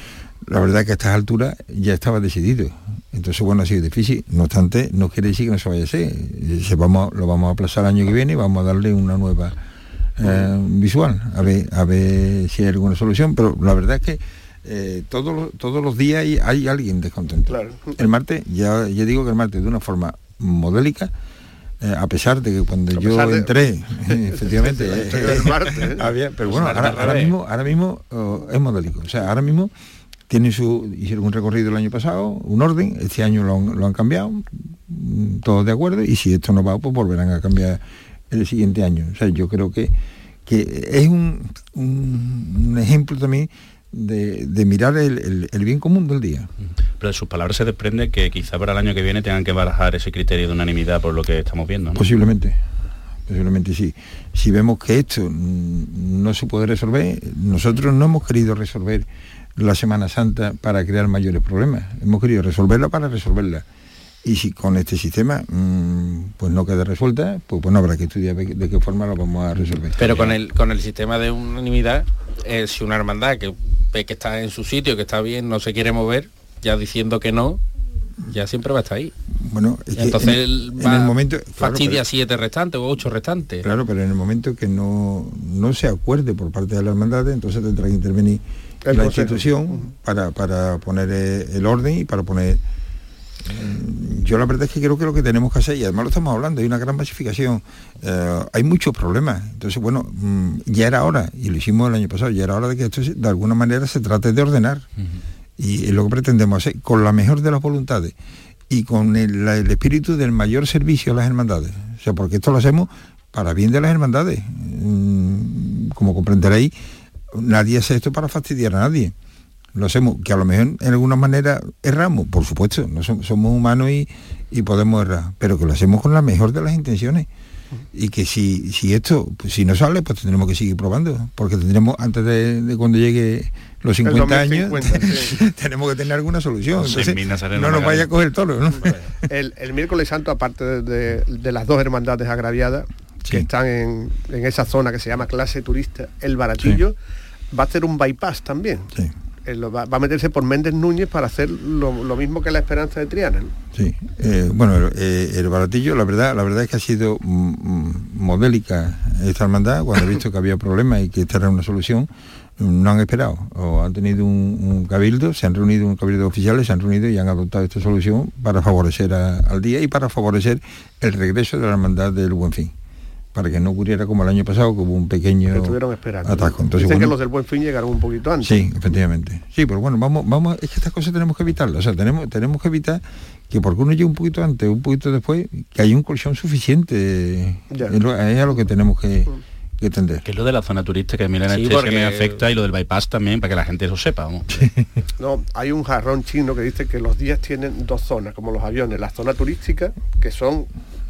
La verdad es que a estas alturas ya estaba decidido entonces, bueno, ha sido difícil. No obstante, no quiere decir que no se vaya a hacer. Se vamos, lo vamos a aplazar el año que viene y vamos a darle una nueva eh, visual, a ver, a ver si hay alguna solución. Pero la verdad es que eh, todos, todos los días hay, alguien descontento. El martes, ya, ya digo que el martes de una forma modélica, eh, a pesar de que cuando yo entré, efectivamente, pero bueno, ahora, mismo, ahora mismo oh, es modélico. O sea, ahora mismo tienen su, hicieron un recorrido el año pasado, un orden, este año lo han, cambiado, mm, todos de acuerdo, y si esto no va, pues volverán a cambiar el siguiente año. O sea, yo creo que, que es un, un, ejemplo también de, mirar el, bien común del día.
Pero de sus palabras se desprende que quizá para el año que viene tengan que barajar ese criterio de unanimidad por lo que estamos viendo.
Posiblemente, posiblemente sí. Si vemos que esto no se puede resolver, nosotros no hemos querido resolver la Semana Santa para crear mayores problemas. Hemos querido resolverla para resolverla. Y si con este sistema mm, pues no queda resuelta, pues bueno, habrá que estudiar de, qué forma lo vamos a resolver.
Pero con el, con el sistema de unanimidad, eh, si una hermandad que ve que está en su sitio, que está bien, no se quiere mover, ya diciendo que no, ya siempre va a estar ahí.
Bueno,
entonces en, el momento fastidia siete restantes o ocho restantes.
Claro, pero en el momento que no, no se acuerde por parte de la hermandad, entonces tendrá que intervenir la institución para, para poner eh, el orden y para poner yo la verdad es que creo que lo que tenemos que hacer, y además lo estamos hablando, hay una gran masificación, eh, hay muchos problemas. Entonces, bueno, mm, ya era hora, y lo hicimos el año pasado, ya era hora de que esto de alguna manera se trate de ordenar. Y es lo que pretendemos hacer, con la mejor de las voluntades y con el, espíritu del mayor servicio a las hermandades. O sea, porque esto lo hacemos para bien de las hermandades. Mm, como comprenderéis, nadie hace esto para fastidiar a nadie lo hacemos, que a lo mejor en alguna manera erramos, por supuesto, no somos, humanos y, podemos errar, pero que lo hacemos con la mejor de las intenciones. Y que si, si esto, pues, si no sale, pues tendremos que seguir probando, porque tendremos, antes de, cuando llegue los 50 años, tenemos que tener alguna solución. no nos vaya a coger toro. ¿no?
El, miércoles santo, aparte de, las dos hermandades agraviadas, que están en, esa zona que se llama clase turista, el baratillo, va a hacer un bypass también. Sí va, a meterse por Méndez Núñez para hacer lo, mismo que la esperanza de Triana.
Sí, eh, bueno, eh, el baratillo, la verdad, la verdad es que ha sido modélica esta hermandad, cuando ha visto que había problemas y que esta era una solución, no han esperado, o han tenido un, cabildo, se han reunido un cabildo oficiales, se han reunido y han adoptado esta solución para favorecer al día y para favorecer el regreso de la hermandad del Buen Fin para que no ocurriera como el año pasado, que hubo un pequeño
estuvieron esperando. ataque. Entonces, Dicen que los del Buen Fin llegaron un poquito antes.
Sí, efectivamente. Sí, pero bueno, vamos, vamos, es que estas cosas tenemos que evitarlas. O sea, tenemos, tenemos que evitar que porque uno llegue un poquito antes, un poquito después, que haya un colchón suficiente. Es, a lo que tenemos que, mm. que tender.
Que es lo de la zona turística que a mí la sí, me afecta y lo del bypass también, para que la gente lo sepa.
no, hay un jarrón chino que dice que los días tienen dos zonas, como los aviones, la zona turística, que son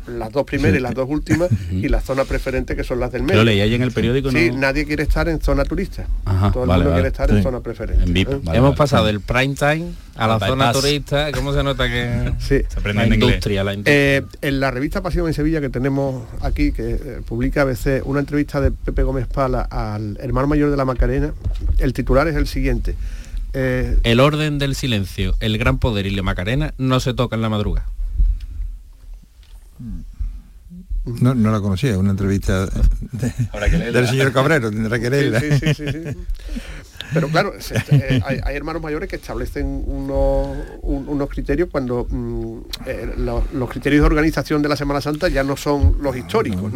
las dos primeras y las dos últimas y la zona preferente que son las del medio.
Lo leí ahí en el periódico.
Sí, nadie quiere estar en zona turista. Todo el mundo quiere estar en zona preferente. ¿eh?
Hemos pasado del prime time a la zona turista. ¿Cómo se nota que
sí. se aprende la industria, la industria. Eh, en la revista Pasión en Sevilla que tenemos aquí, que eh, publica a veces una entrevista de Pepe Gómez Pala al hermano mayor de la Macarena, el titular es el siguiente.
el orden del silencio, el gran poder y la Macarena no se toca en la madrugada.
No, no la conocía, una entrevista del señor Cabrero, tendrá que leerla.
Pero claro, eh, hay, hermanos mayores que establecen unos, criterios cuando mm, eh, los, criterios de organización de la Semana Santa ya no son los históricos.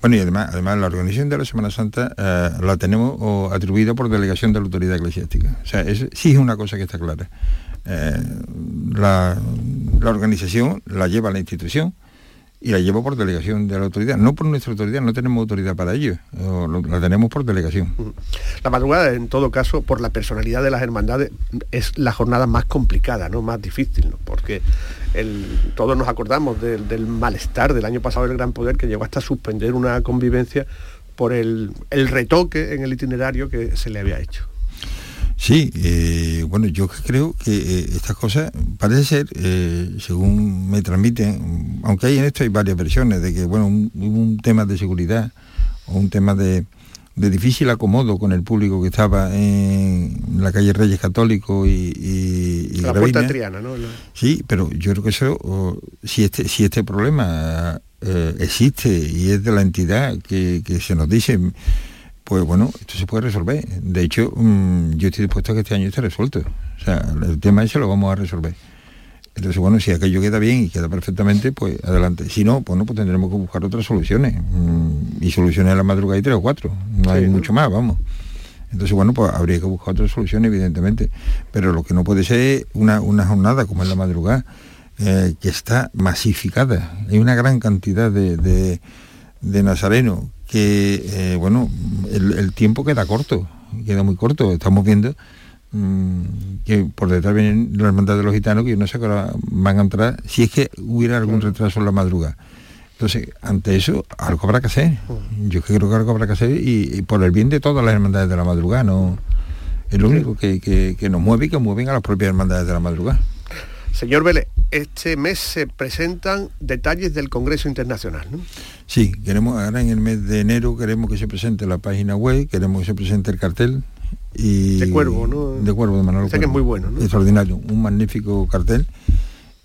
Bueno, y además, además la organización de la Semana Santa eh, la tenemos atribuida por delegación de la autoridad eclesiástica. O sea, sí es una cosa que está clara. la, la organización la lleva la institución, y la llevo por delegación de la autoridad, no por nuestra autoridad, no tenemos autoridad para ello, la tenemos por delegación.
La madrugada, en todo caso, por la personalidad de las hermandades, es la jornada más complicada, ¿no? más difícil, porque todos nos acordamos del malestar del año pasado del Gran Poder que llegó hasta suspender una convivencia por el retoque en el itinerario que se le había hecho.
Sí, eh, bueno, yo creo que eh, estas cosas parece ser, eh, según me transmiten, aunque hay en esto hay varias versiones, de que bueno, un, un tema de seguridad o un tema de, difícil acomodo con el público que estaba en la calle Reyes Católico y, y,
la puerta Triana, ¿no?
Sí, pero yo creo que eso, si este, si este problema existe y es de la entidad que, que se nos dice pues bueno, esto se puede resolver. De hecho, mm, yo estoy dispuesto a que este año esté resuelto. O sea, el tema ese lo vamos a resolver. Entonces, bueno, si aquello queda bien y queda perfectamente, pues adelante. Si no, pues, no, pues tendremos que buscar otras soluciones. Mm, y soluciones a la madrugada y tres o cuatro. No hay mucho más, vamos. Entonces, bueno, pues habría que buscar otras soluciones, evidentemente. Pero lo que no puede ser es una, jornada como es la madrugada, eh, que está masificada. Hay una gran cantidad de, de, de nazarenos que, eh, bueno, el, tiempo queda corto, queda muy corto. Estamos viendo mm, que por detrás vienen la hermandad de los gitanos que no sé qué van a entrar si es que hubiera algún retraso en la madrugada. Entonces, ante eso, algo habrá que hacer. Yo creo que algo habrá que hacer y, por el bien de todas las hermandades de la madrugada, no es lo único que, que nos mueve y que mueven a las propias hermandades de la madrugada.
Señor Vélez, este mes se presentan detalles del Congreso Internacional, ¿no?
Sí, queremos, ahora en el mes de enero queremos que se presente la página web, queremos que se presente el cartel. Y
de Cuervo, ¿no?
De Cuervo, de Manuel
que es muy bueno, ¿no?
Extraordinario, un magnífico cartel.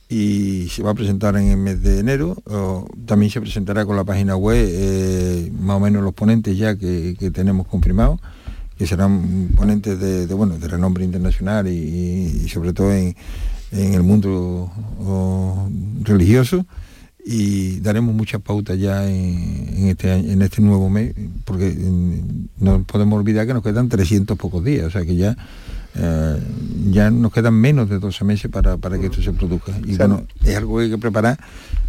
Y se va a presentar en el mes de enero. también se presentará con la página web, eh, más o menos los ponentes ya que, tenemos confirmados que serán ponentes de, bueno, de renombre internacional y, sobre todo en, el mundo religioso y daremos muchas pautas ya en, este, en este nuevo mes, porque no podemos olvidar que nos quedan 300 pocos días, o sea que ya eh, ya nos quedan menos de 12 meses para, que esto se produzca. Y bueno, es algo que hay que preparar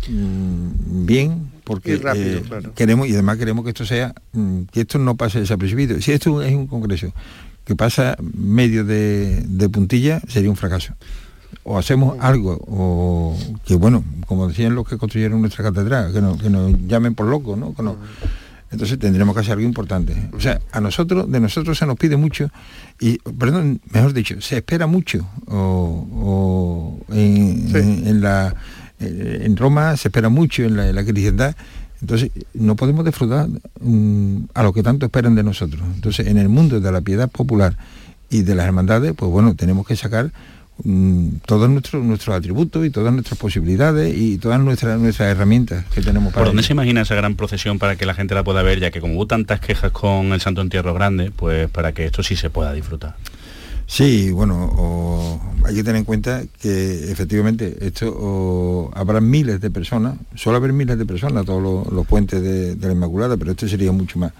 mm, bien, porque eh, queremos, y además queremos que esto sea, mm, que esto no pase desapercibido. Si esto es un congreso que pasa medio de, puntilla, sería un fracaso o hacemos algo, o que bueno, como decían los que construyeron nuestra catedral, que, que nos llamen por locos, ¿no? entonces tendremos que hacer algo importante. O sea, a nosotros, de nosotros se nos pide mucho, y, perdón, mejor dicho, se espera mucho, o, en, la, eh, en Roma se espera mucho, en la, cristiandad, entonces no podemos defraudar mm, a lo que tanto esperan de nosotros. Entonces, en el mundo de la piedad popular y de las hermandades, pues bueno, tenemos que sacar Mm, todos nuestros nuestros atributos y todas nuestras posibilidades y todas nuestras nuestras herramientas que tenemos
para ¿Por dónde se imagina esa gran procesión para que la gente la pueda ver, ya que como hubo tantas quejas con el Santo Entierro Grande, pues para que esto sí se pueda disfrutar?
Sí, bueno, hay que tener en cuenta que efectivamente esto habrá miles de personas, solo haber miles de personas todos los, puentes de, de la Inmaculada, pero esto sería mucho más.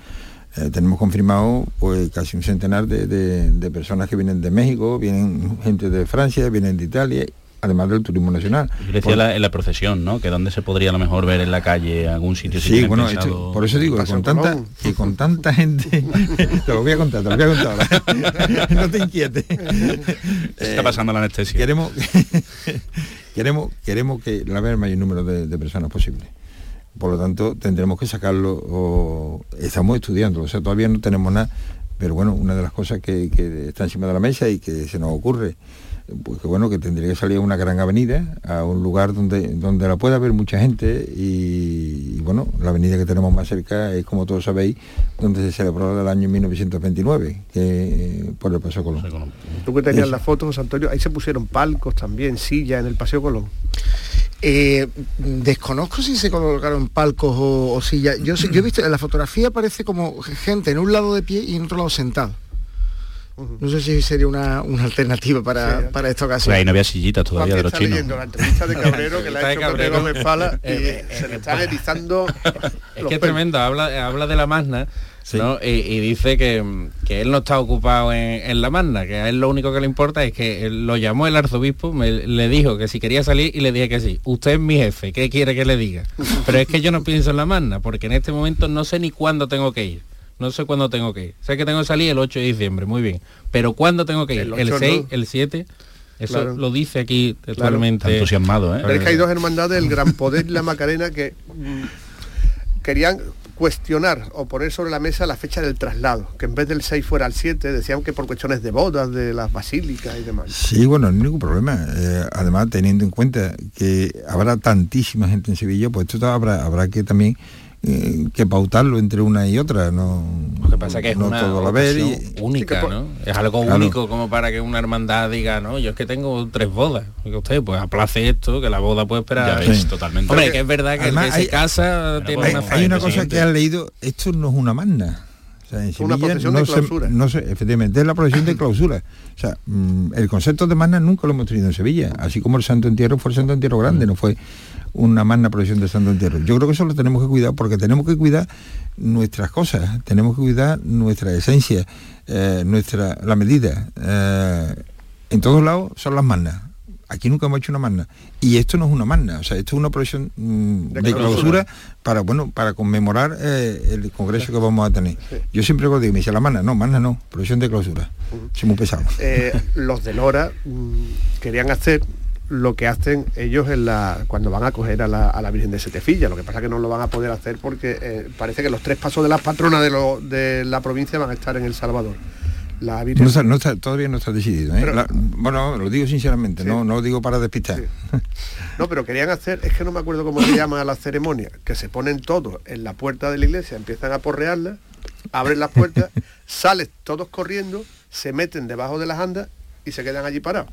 Eh, tenemos confirmado pues casi un centenar de, personas que vienen de México, vienen gente de Francia, vienen de Italia, además del turismo nacional.
Yo decía en la procesión, ¿no? Que dónde se podría a lo mejor ver en la calle algún sitio.
Sí, bueno, por eso digo, que con, tanta, que con tanta gente, te lo voy a contar, te lo voy a contar ahora. no te inquietes.
está pasando la anestesia.
Queremos, queremos, queremos que la vea el mayor número de personas posible por lo tanto tendremos que sacarlo, o estamos estudiando, o sea, todavía no tenemos nada, pero bueno, una de las cosas que, está encima de la mesa y que se nos ocurre, pues que bueno, que tendría que salir a una gran avenida, a un lugar donde, donde la pueda ver mucha gente y, bueno, la avenida que tenemos más cerca es, como todos sabéis, donde se celebró el año 1929, que por el Paseo Colón.
Tú que tenías las fotos, Antonio, ahí se pusieron palcos también, sillas en el Paseo Colón.
Eh, desconozco si se colocaron palcos o, sillas. Yo, yo he visto, en la fotografía parece como gente en un lado de pie y en otro lado sentado. No sé si sería una, alternativa para, para esta ocasión.
ahí no había sillitas todavía de los chinos.
la entrevista de Cabrero que la ha hecho Cabrero me fala y eh, se le están erizando.
Es que es tremendo, habla, habla de la magna y, dice que, él no está ocupado en, la magna, que a él lo único que le importa es que lo llamó el arzobispo, me, le dijo que si quería salir y le dije que sí. Usted es mi jefe, ¿qué quiere que le diga? Pero es que yo no pienso en la magna, porque en este momento no sé ni cuándo tengo que ir. No sé cuándo tengo que ir. Sé que tengo que salir el 8 de diciembre, muy bien. Pero ¿cuándo tengo que ir? ¿El, 6, el 7? Eso lo dice aquí totalmente
entusiasmado. ¿eh?
Pero es que hay dos hermandades, el Gran Poder y la Macarena, que mm, querían cuestionar o poner sobre la mesa la fecha del traslado, que en vez del 6 fuera el 7, decían que por cuestiones de bodas, de las basílicas y demás.
Sí, bueno, no hay ningún problema. Eh, además, teniendo en cuenta que habrá tantísima gente en Sevilla, pues esto habrá, habrá que también eh, que pautarlo entre una y otra no
lo que pasa que es una todo única ¿no? es algo único como para que una hermandad diga no yo es que tengo tres bodas y usted pues aplace esto que la boda puede esperar.
Totalmente.
Hombre que es verdad que el que se casa tiene
hay, una, hay una cosa que has leído esto no es una magna
una procesión de clausura.
no sé, efectivamente, es la procesión de clausura. O sea, mm, el concepto de magna nunca lo hemos tenido en Sevilla, así como el Santo Entierro fue el Santo Entierro Grande, no fue una magna procesión de Santo Entierro. Yo creo que eso lo tenemos que cuidar porque tenemos que cuidar nuestras cosas, tenemos que cuidar nuestra esencia, eh, nuestra la medida. Eh, en todos lados son las magnas. Aquí nunca hemos hecho una magna. Y esto no es una magna, o sea, esto es una procesión mm, de, clausura para bueno para conmemorar eh, el congreso que vamos a tener. Yo siempre digo, me dice la magna, no, magna no, procesión de clausura. Uh muy pesado.
los de Lora mm, querían hacer lo que hacen ellos en la, cuando van a acoger a la, Virgen de Setefilla. Lo que pasa es que no lo van a poder hacer porque eh, parece que los tres pasos de las patronas de, la provincia van a estar en El Salvador.
La no está, todavía no está decidido. ¿eh? bueno, lo digo sinceramente, no, no lo digo para despistar.
No, pero querían hacer, es que no me acuerdo cómo se llama la ceremonia, que se ponen todos en la puerta de la iglesia, empiezan a porrearla, abren las puertas, salen todos corriendo, se meten debajo de las andas y se quedan allí parados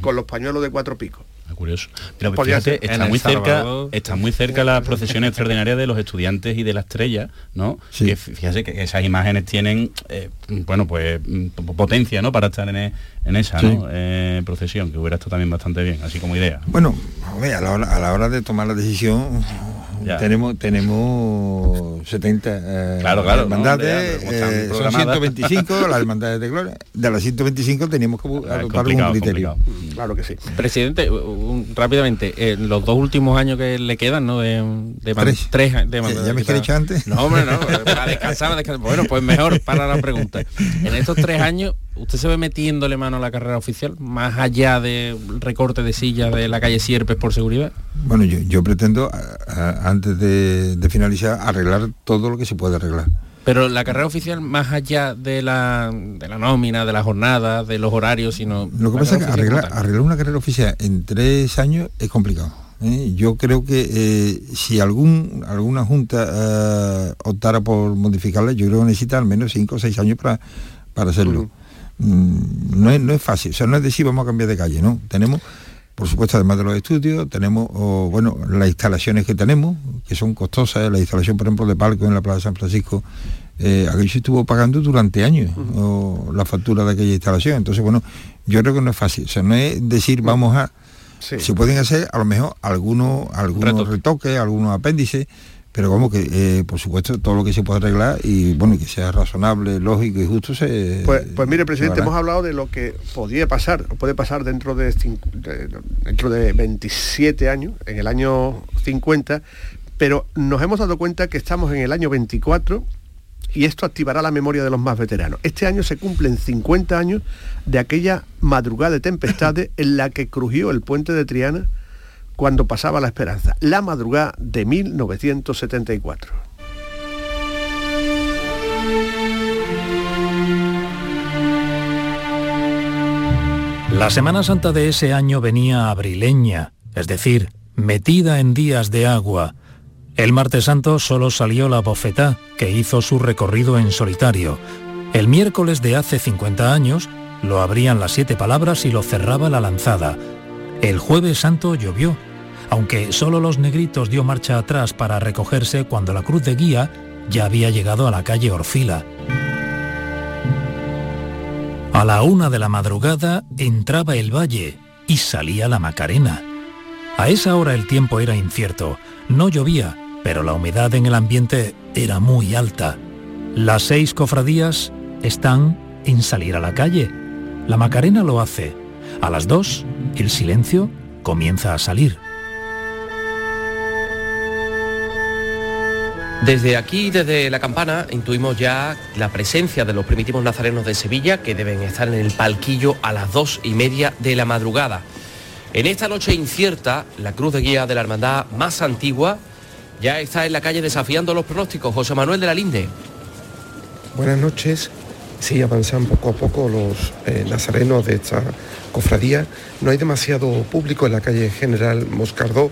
con los pañuelos de cuatro picos.
curioso. Pero fíjate, está muy cerca, está muy cerca las procesiones extraordinarias de los estudiantes y de la estrella, ¿no? Que fíjate que esas imágenes tienen, eh, bueno, pues mm, potencia, ¿no? Para estar en, en esa eh, procesión, que hubiera estado también bastante bien, así como idea.
Bueno, a la hora, a la hora de tomar la decisión, tenemos tenemos 70
eh, claro, claro,
hermandades, eh, son 125 las hermandades de gloria. De las 125 teníamos que adoptar un criterio.
Claro que sí.
Presidente, rápidamente, en los dos últimos años que le quedan, ¿no? De, tres. tres de,
¿Ya me he dicho antes?
No, hombre, no, para descansar, descansar. Bueno, pues mejor para la pregunta. En estos tres años, ¿usted se ve metiéndole mano a la carrera oficial, más allá del recorte de sillas de la calle Sierpes por seguridad?
Bueno, yo, yo pretendo, antes de, finalizar, arreglar todo lo que se puede arreglar.
Pero la carrera oficial, más allá de la, de la nómina, de la jornada, de los horarios, sino...
Lo que pasa es que arreglar, arreglar una carrera oficial en tres años es complicado. ¿eh? Yo creo que eh, si algún, alguna junta eh, optara por modificarla, yo creo que necesita al menos cinco o seis años para, para hacerlo. Mm, no, es, no es fácil, o sea, no es decir vamos a cambiar de calle, ¿no? Tenemos por supuesto, además de los estudios, tenemos, bueno, las instalaciones que tenemos, que son costosas, la instalación, por ejemplo, de palco en la Plaza San Francisco, eh, aquello se estuvo pagando durante años la factura de aquella instalación. Entonces, bueno, yo creo que no es fácil. O sea, no es decir vamos a... Se pueden hacer a lo mejor algunos, algunos retoques, algunos apéndices, pero como que eh, por supuesto todo lo que se puede arreglar y bueno y que sea razonable lógico y justo se
pues, pues mire presidente hemos hablado de lo que podría pasar puede pasar dentro de, dentro de 27 años en el año 50 pero nos hemos dado cuenta que estamos en el año 24 y esto activará la memoria de los más veteranos. Este año se cumplen 50 años de aquella madrugada de tempestades en la que crujió el puente de Triana cuando pasaba la esperanza, la madrugada de 1974.
La Semana Santa de ese año venía abrileña, es decir, metida en días de agua. El martes santo solo salió la bofetá, que hizo su recorrido en solitario. El miércoles de hace 50 años lo abrían las siete palabras y lo cerraba la lanzada. El jueves santo llovió, aunque solo los negritos dio marcha atrás para recogerse cuando la cruz de guía ya había llegado a la calle Orfila. A la una de la madrugada entraba el valle y salía la Macarena. A esa hora el tiempo era incierto, no llovía, pero la humedad en el ambiente era muy alta. Las seis cofradías están en salir a la calle. La Macarena lo hace. A las dos, el silencio comienza a salir.
Desde aquí, desde la campana, intuimos ya la presencia de los primitivos nazarenos de Sevilla que deben estar en el palquillo a las dos y media de la madrugada. En esta noche incierta, la cruz de guía de la hermandad más antigua ya está en la calle desafiando los pronósticos. José Manuel de la Linde.
Buenas noches. Sí, avanzan poco a poco los eh, nazarenos de esta cofradía. No hay demasiado público en la calle General Moscardó.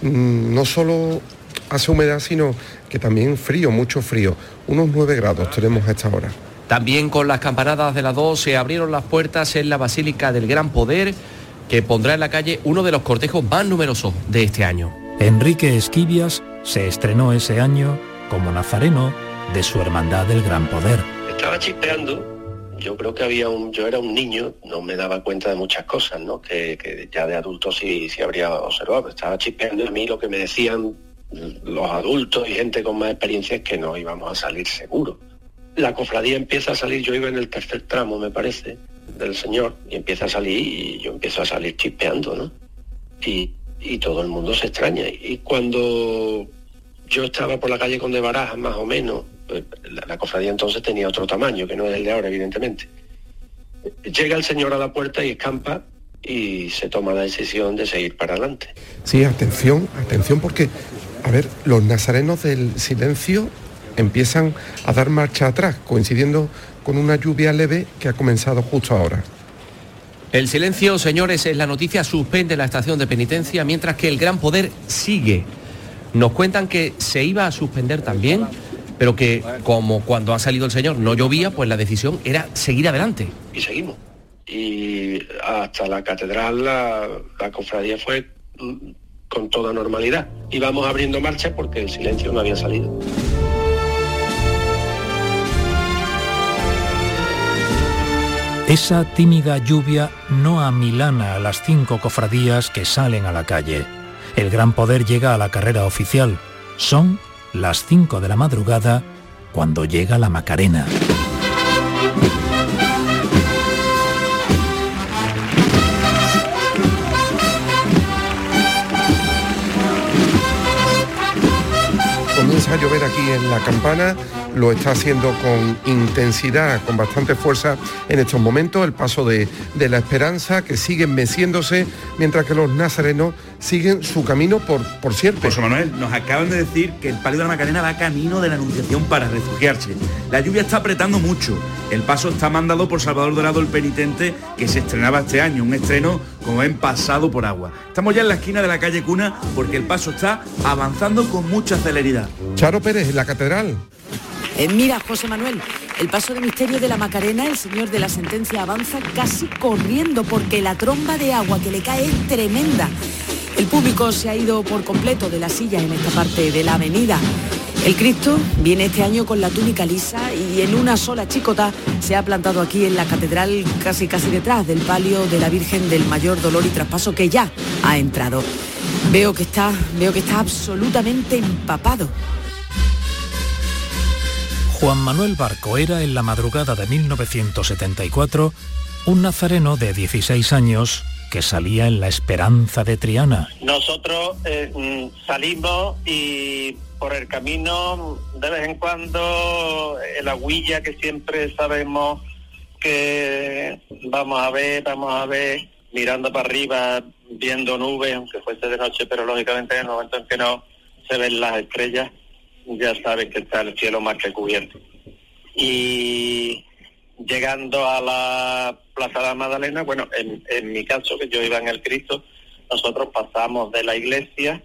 Mm, no solo hace humedad, sino que también frío, mucho frío. Unos 9 grados tenemos a esta hora.
También con las campanadas de las 2 se abrieron las puertas en la Basílica del Gran Poder, que pondrá en la calle uno de los cortejos más numerosos de este año.
Enrique Esquivias se estrenó ese año como nazareno de su Hermandad del Gran Poder.
Estaba chispeando yo creo que había un, yo era un niño, no me daba cuenta de muchas cosas, ¿no? Que, ya de adulto sí, sí habría observado. Estaba chispeando y a mí lo que me decían los adultos y gente con más experiencia es que no íbamos a salir seguro. La cofradía empieza a salir, yo iba en el tercer tramo, me parece, del Señor, y empieza a salir y yo empiezo a salir chispeando, ¿no? Y, todo el mundo se extraña. Y cuando yo estaba por la calle con de Barajas, más o menos, pues, la, la, cofradía entonces tenía otro tamaño, que no es el de ahora, evidentemente. Llega el Señor a la puerta y escampa y se toma la decisión de seguir para adelante.
Sí, atención, atención porque a ver, los nazarenos del silencio empiezan a dar marcha atrás, coincidiendo con una lluvia leve que ha comenzado justo ahora.
El silencio, señores, es la noticia, suspende la estación de penitencia, mientras que el gran poder sigue. Nos cuentan que se iba a suspender también, pero que como cuando ha salido el señor no llovía, pues la decisión era seguir adelante.
Y seguimos. y hasta la catedral la, la cofradía fue mm, con toda normalidad. Íbamos abriendo marcha porque el silencio no había salido.
Esa tímida lluvia no amilana a las cinco cofradías que salen a la calle. El gran poder llega a la carrera oficial. Son las 5 de la madrugada cuando llega la Macarena.
Comienza a llover aquí en la campana, lo está haciendo con intensidad, con bastante fuerza en estos momentos, el paso de, de la esperanza, que siguen meciéndose, mientras que los nazarenos siguen su camino por, por siempre.
José Manuel, nos acaban de decir que el palio de la Macarena va camino de la Anunciación para refugiarse. La lluvia está apretando mucho. El paso está mandado por Salvador Dorado el Penitente, que se estrenaba este año, un estreno como en pasado por agua. Estamos ya en la esquina de la calle Cuna porque el paso está avanzando con mucha celeridad.
Charo Pérez, en la catedral.
Eh, mira, José Manuel, el paso de misterio de la Macarena, el señor de la sentencia avanza casi corriendo porque la tromba de agua que le cae es tremenda. El público se ha ido por completo de las sillas en esta parte de la avenida. El Cristo viene este año con la túnica lisa y en una sola chicota se ha plantado aquí en la catedral casi casi detrás del palio de la Virgen del Mayor Dolor y Traspaso que ya ha entrado. Veo que está, veo que está absolutamente empapado.
Juan Manuel Barco era en la madrugada de 1974 un nazareno de 16 años que salía en la esperanza de Triana.
Nosotros eh, mm, salimos y por el camino de vez en cuando el agüilla que siempre sabemos que vamos a ver, vamos a ver, mirando para arriba, viendo nubes, aunque fuese de noche, pero lógicamente en el momento en que no se ven las estrellas, ya sabes que está el cielo más que cubierto. Y llegando a la Plaza de la Magdalena, bueno, en, en mi caso, que yo iba en el Cristo, nosotros pasamos de la iglesia,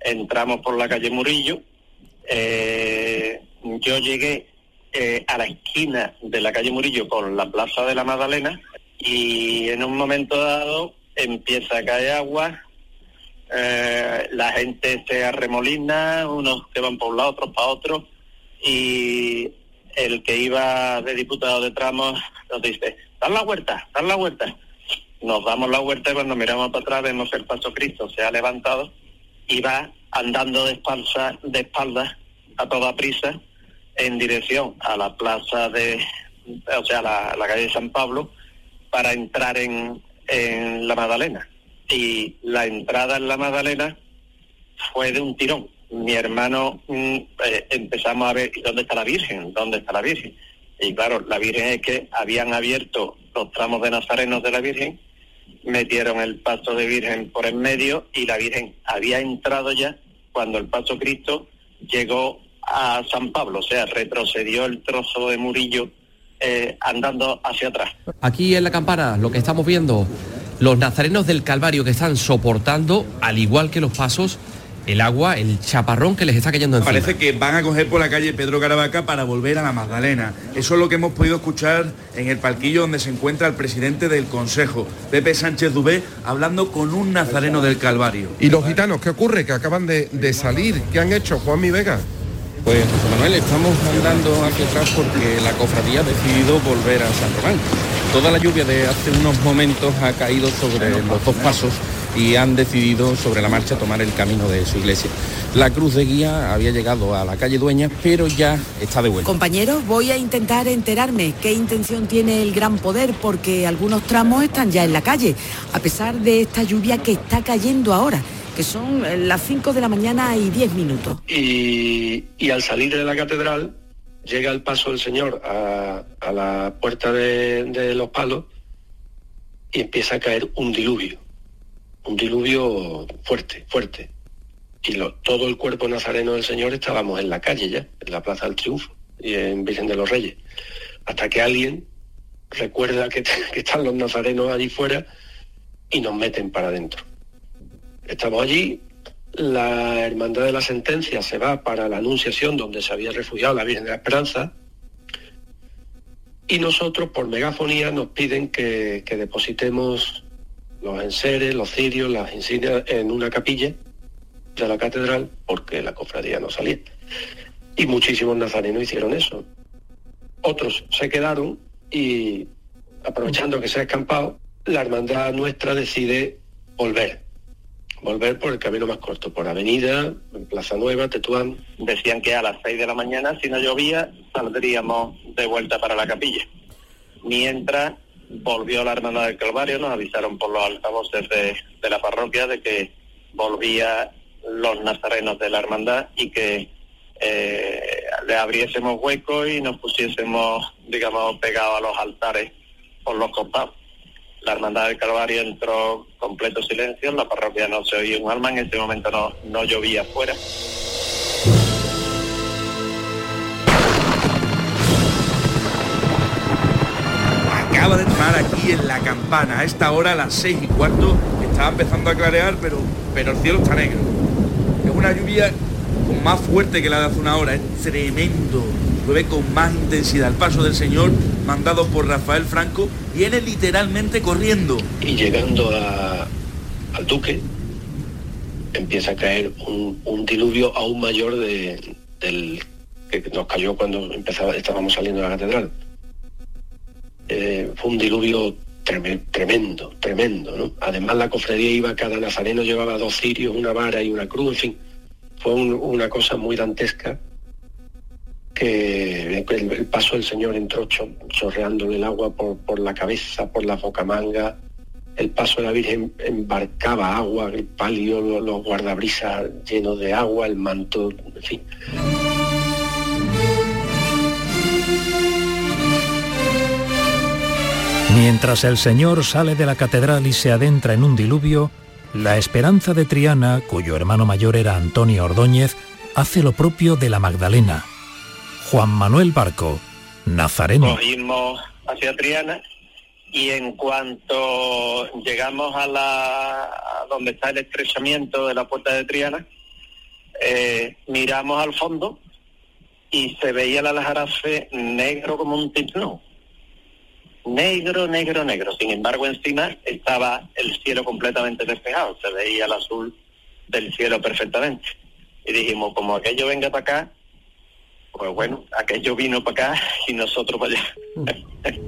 entramos por la calle Murillo, eh, yo llegué eh, a la esquina de la calle Murillo con la Plaza de la Magdalena y en un momento dado empieza a caer agua, eh, la gente se arremolina, unos que van por un lado, otros para otro, y el que iba de diputado de tramos nos dice, dan la vuelta, dan la vuelta. Nos damos la vuelta y cuando miramos para atrás vemos que el Paso Cristo se ha levantado y va andando de espalda, de espaldas a toda prisa en dirección a la plaza de, o sea, la, la calle de San Pablo, para entrar en, en la Magdalena. Y la entrada en la Magdalena fue de un tirón. Mi hermano mm, eh, empezamos a ver ¿y dónde está la Virgen, dónde está la Virgen. Y claro, la Virgen es que habían abierto los tramos de nazarenos de la Virgen, metieron el paso de Virgen por en medio y la Virgen había entrado ya cuando el paso Cristo llegó a San Pablo, o sea, retrocedió el trozo de Murillo eh, andando hacia atrás.
Aquí en la campana lo que estamos viendo, los nazarenos del Calvario que están soportando, al igual que los pasos, el agua, el chaparrón que les está cayendo encima.
Parece que van a coger por la calle Pedro Caravaca para volver a la Magdalena. Eso es lo que hemos podido escuchar en el palquillo donde se encuentra el presidente del Consejo, Pepe Sánchez Dubé, hablando con un nazareno del Calvario.
¿Y los gitanos qué ocurre? Que acaban de, de salir. ¿Qué han hecho, Juan Mi Vega?
Pues José Manuel, estamos andando aquí atrás porque la cofradía ha decidido volver a San Román. Toda la lluvia de hace unos momentos ha caído sobre los dos pasos y han decidido sobre la marcha tomar el camino de su iglesia. La cruz de guía había llegado a la calle Dueña, pero ya está de vuelta.
Compañeros, voy a intentar enterarme qué intención tiene el gran poder porque algunos tramos están ya en la calle, a pesar de esta lluvia que está cayendo ahora que son las 5 de la mañana y 10 minutos.
Y, y al salir de la catedral llega el paso del Señor a, la puerta de, los palos y empieza a caer un diluvio, un diluvio fuerte, fuerte. Y todo el cuerpo nazareno del Señor estábamos en la calle ya, en la Plaza del Triunfo y en Virgen de los Reyes, hasta que alguien recuerda que, que están los nazarenos allí fuera y nos meten para adentro. Estamos allí, la Hermandad de la Sentencia se va para la Anunciación, donde se había refugiado la Virgen de la Esperanza, y nosotros por megafonía nos piden que, que depositemos los enseres, los cirios, las insignias en una capilla de la catedral porque la cofradía no salía. Y muchísimos nazarenos hicieron eso. Otros se quedaron y aprovechando que se ha escampado, la hermandad nuestra decide volver. Volver por el camino más corto, por Avenida, en Plaza Nueva, Tetuán.
Decían que a las 6 de la mañana, si no llovía, saldríamos de vuelta para la capilla. Mientras volvió la Hermandad del Calvario, nos avisaron por los altavoces de, de la parroquia de que volvía los nazarenos de la hermandad y que eh, le abriésemos hueco y nos pusiésemos, digamos, pegados a los altares por los costados. La hermandad del Calvario entró completo silencio, en la parroquia no se oía un alma, en ese momento no, no llovía afuera.
Acaba de entrar aquí en la campana. A esta hora, a las seis y cuarto, estaba empezando a clarear, pero, pero el cielo está negro. Es una lluvia más fuerte que la de hace una hora. Es tremendo. Llueve con más intensidad. El paso del Señor, mandado por Rafael Franco, viene literalmente corriendo.
Y llegando a- al Duque, empieza a caer un, un diluvio aún mayor de- del que nos cayó cuando empezaba, estábamos saliendo de la catedral. Eh, fue un diluvio treme- tremendo, tremendo, ¿no? Además la cofradía iba, cada nazareno llevaba dos cirios, una vara y una cruz, en fin. Fue un- una cosa muy dantesca que el, paso del Señor entró cho- chorreándole el agua por, por la cabeza, por la bocamanga, el paso de la Virgen embarcaba agua, el palio, lo- los, guardabrisas llenos de agua, el manto, en fin.
Mientras el Señor sale de la catedral y se adentra en un diluvio, la esperanza de Triana, cuyo hermano mayor era Antonio Ordóñez, hace lo propio de la Magdalena. Juan Manuel Barco, Nazareno.
Cogimos hacia Triana y en cuanto llegamos a la donde está el estrechamiento de la puerta de Triana, eh, miramos al fondo y se veía el aljarafe negro como un tiplón. Negro, negro, negro. Sin embargo, encima estaba el cielo completamente despejado. Se veía el azul del cielo perfectamente. Y dijimos, como aquello venga para acá, pues bueno, aquello vino para acá y nosotros para allá.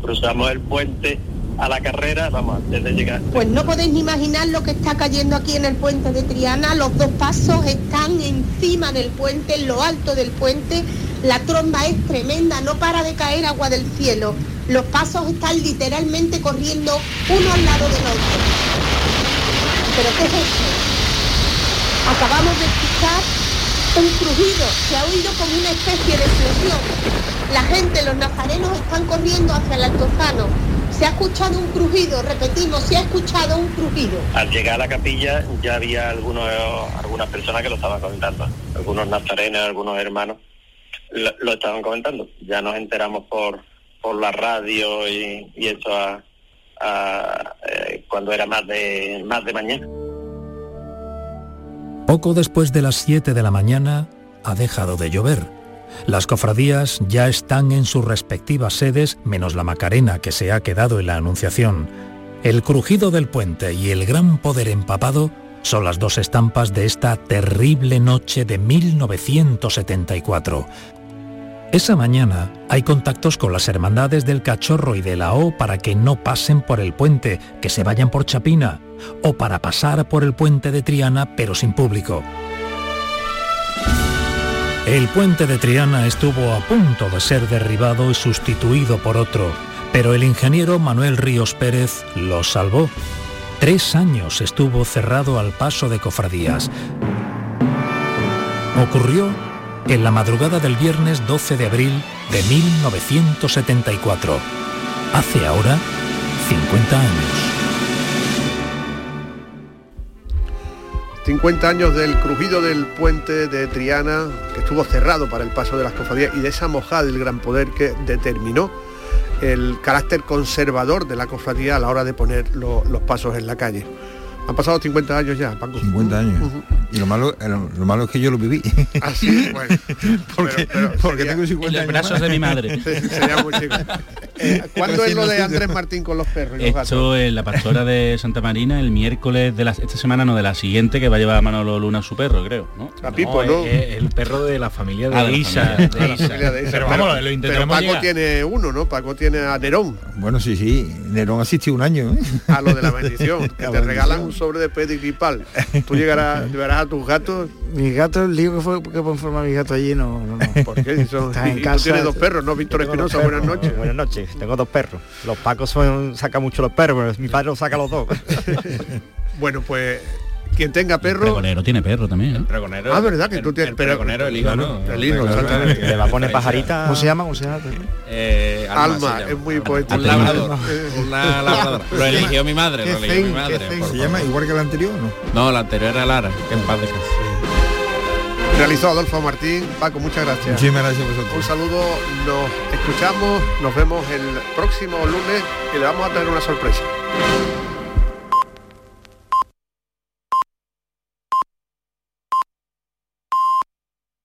Cruzamos el puente a la carrera, vamos, antes de llegar.
Pues no podéis ni imaginar lo que está cayendo aquí en el puente de Triana. Los dos pasos están encima del puente, en lo alto del puente. La tromba es tremenda, no para de caer agua del cielo. Los pasos están literalmente corriendo uno al lado del otro. ¿Pero qué es esto? Acabamos de escuchar un crujido, se ha oído como una especie de explosión. La gente, los nazarenos están corriendo hacia el altozano. Se ha escuchado un crujido, repetimos, se ha escuchado un crujido.
Al llegar a la capilla ya había algunos, algunas personas que lo estaban comentando, algunos nazarenos, algunos hermanos lo, estaban comentando. Ya nos enteramos por, por la radio y, eso a- a, eh, cuando era más de, más de mañana.
Poco después de las 7 de la mañana ha dejado de llover. Las cofradías ya están en sus respectivas sedes, menos la Macarena que se ha quedado en la Anunciación. El crujido del puente y el gran poder empapado son las dos estampas de esta terrible noche de 1974. Esa mañana hay contactos con las hermandades del Cachorro y de la O para que no pasen por el puente, que se vayan por Chapina, o para pasar por el puente de Triana pero sin público. El puente de Triana estuvo a punto de ser derribado y sustituido por otro, pero el ingeniero Manuel Ríos Pérez lo salvó. Tres años estuvo cerrado al paso de cofradías. Ocurrió en la madrugada del viernes 12 de abril de 1974. Hace ahora 50 años.
50 años del crujido del puente de Triana, que estuvo cerrado para el paso de las cofradías, y de esa mojada del gran poder que determinó el carácter conservador de la cofradía a la hora de poner lo- los pasos en la calle. Han pasado 50 años ya, Paco.
50 años.
Ujú.
Y lo malo, eh, lo, lo malo es que yo lo viví.
Así, bueno.
porque porque tengo 50 años más.
Sería muy chico. Eh, ¿Cuándo es lo de Andrés Martín con los perros y los gatos?
Esto en la pastora de Santa Marina el miércoles de la, esta semana, no de la siguiente, que va a llevar a Manolo Luna su perro, creo, ¿no?
A Pipo, ¿no?
es el perro de la familia de
Ah, de
Isa. de
de.
Pero
Pero-
vamos, lo
Pero Paco
llegar.
tiene uno, ¿no? Paco tiene a Nerón,
Bueno, sí, sí. Nerón asistió un año. ¿eh?
a lo de la bendición, que
La
te regalan un sobre de pedigripal. Tú llegarás, llevarás a tus gatos,
Mis gatos, el lío que fue que pueden formar mis gatos allí, no, no, no.
¿por qué?
En casa,
tienes dos perros, ¿no? Víctor Espinosa, buenas noches.
Buenas noches, tengo dos perros. Los pacos son, sacan mucho los perros, pero mi padre los saca los dos.
Bueno, pues quien tenga perro,
Pregonero tiene perro también, ¿eh?
Pregonero.
Ah, ¿verdad? Que tú tienes-
el pregonero, el hijo, ¿no?
el hijo, exactamente.
Le va a poner pajarita.
¿Cómo se llama? ¿Cómo se llama?
Eh,
Alma,
se llama.
es muy poético.
Un labrador. Una labradora. Lo eligió mi madre, lo eligió mi
Se llama igual que el anterior, ¿no?
No, la anterior era Lara, que en paz descanse.
Realizó Adolfo Martín. Paco, muchas gracias.
Muchísimas gracias a vosotros.
Un saludo, nos escuchamos, nos vemos el próximo lunes y le vamos a traer una sorpresa.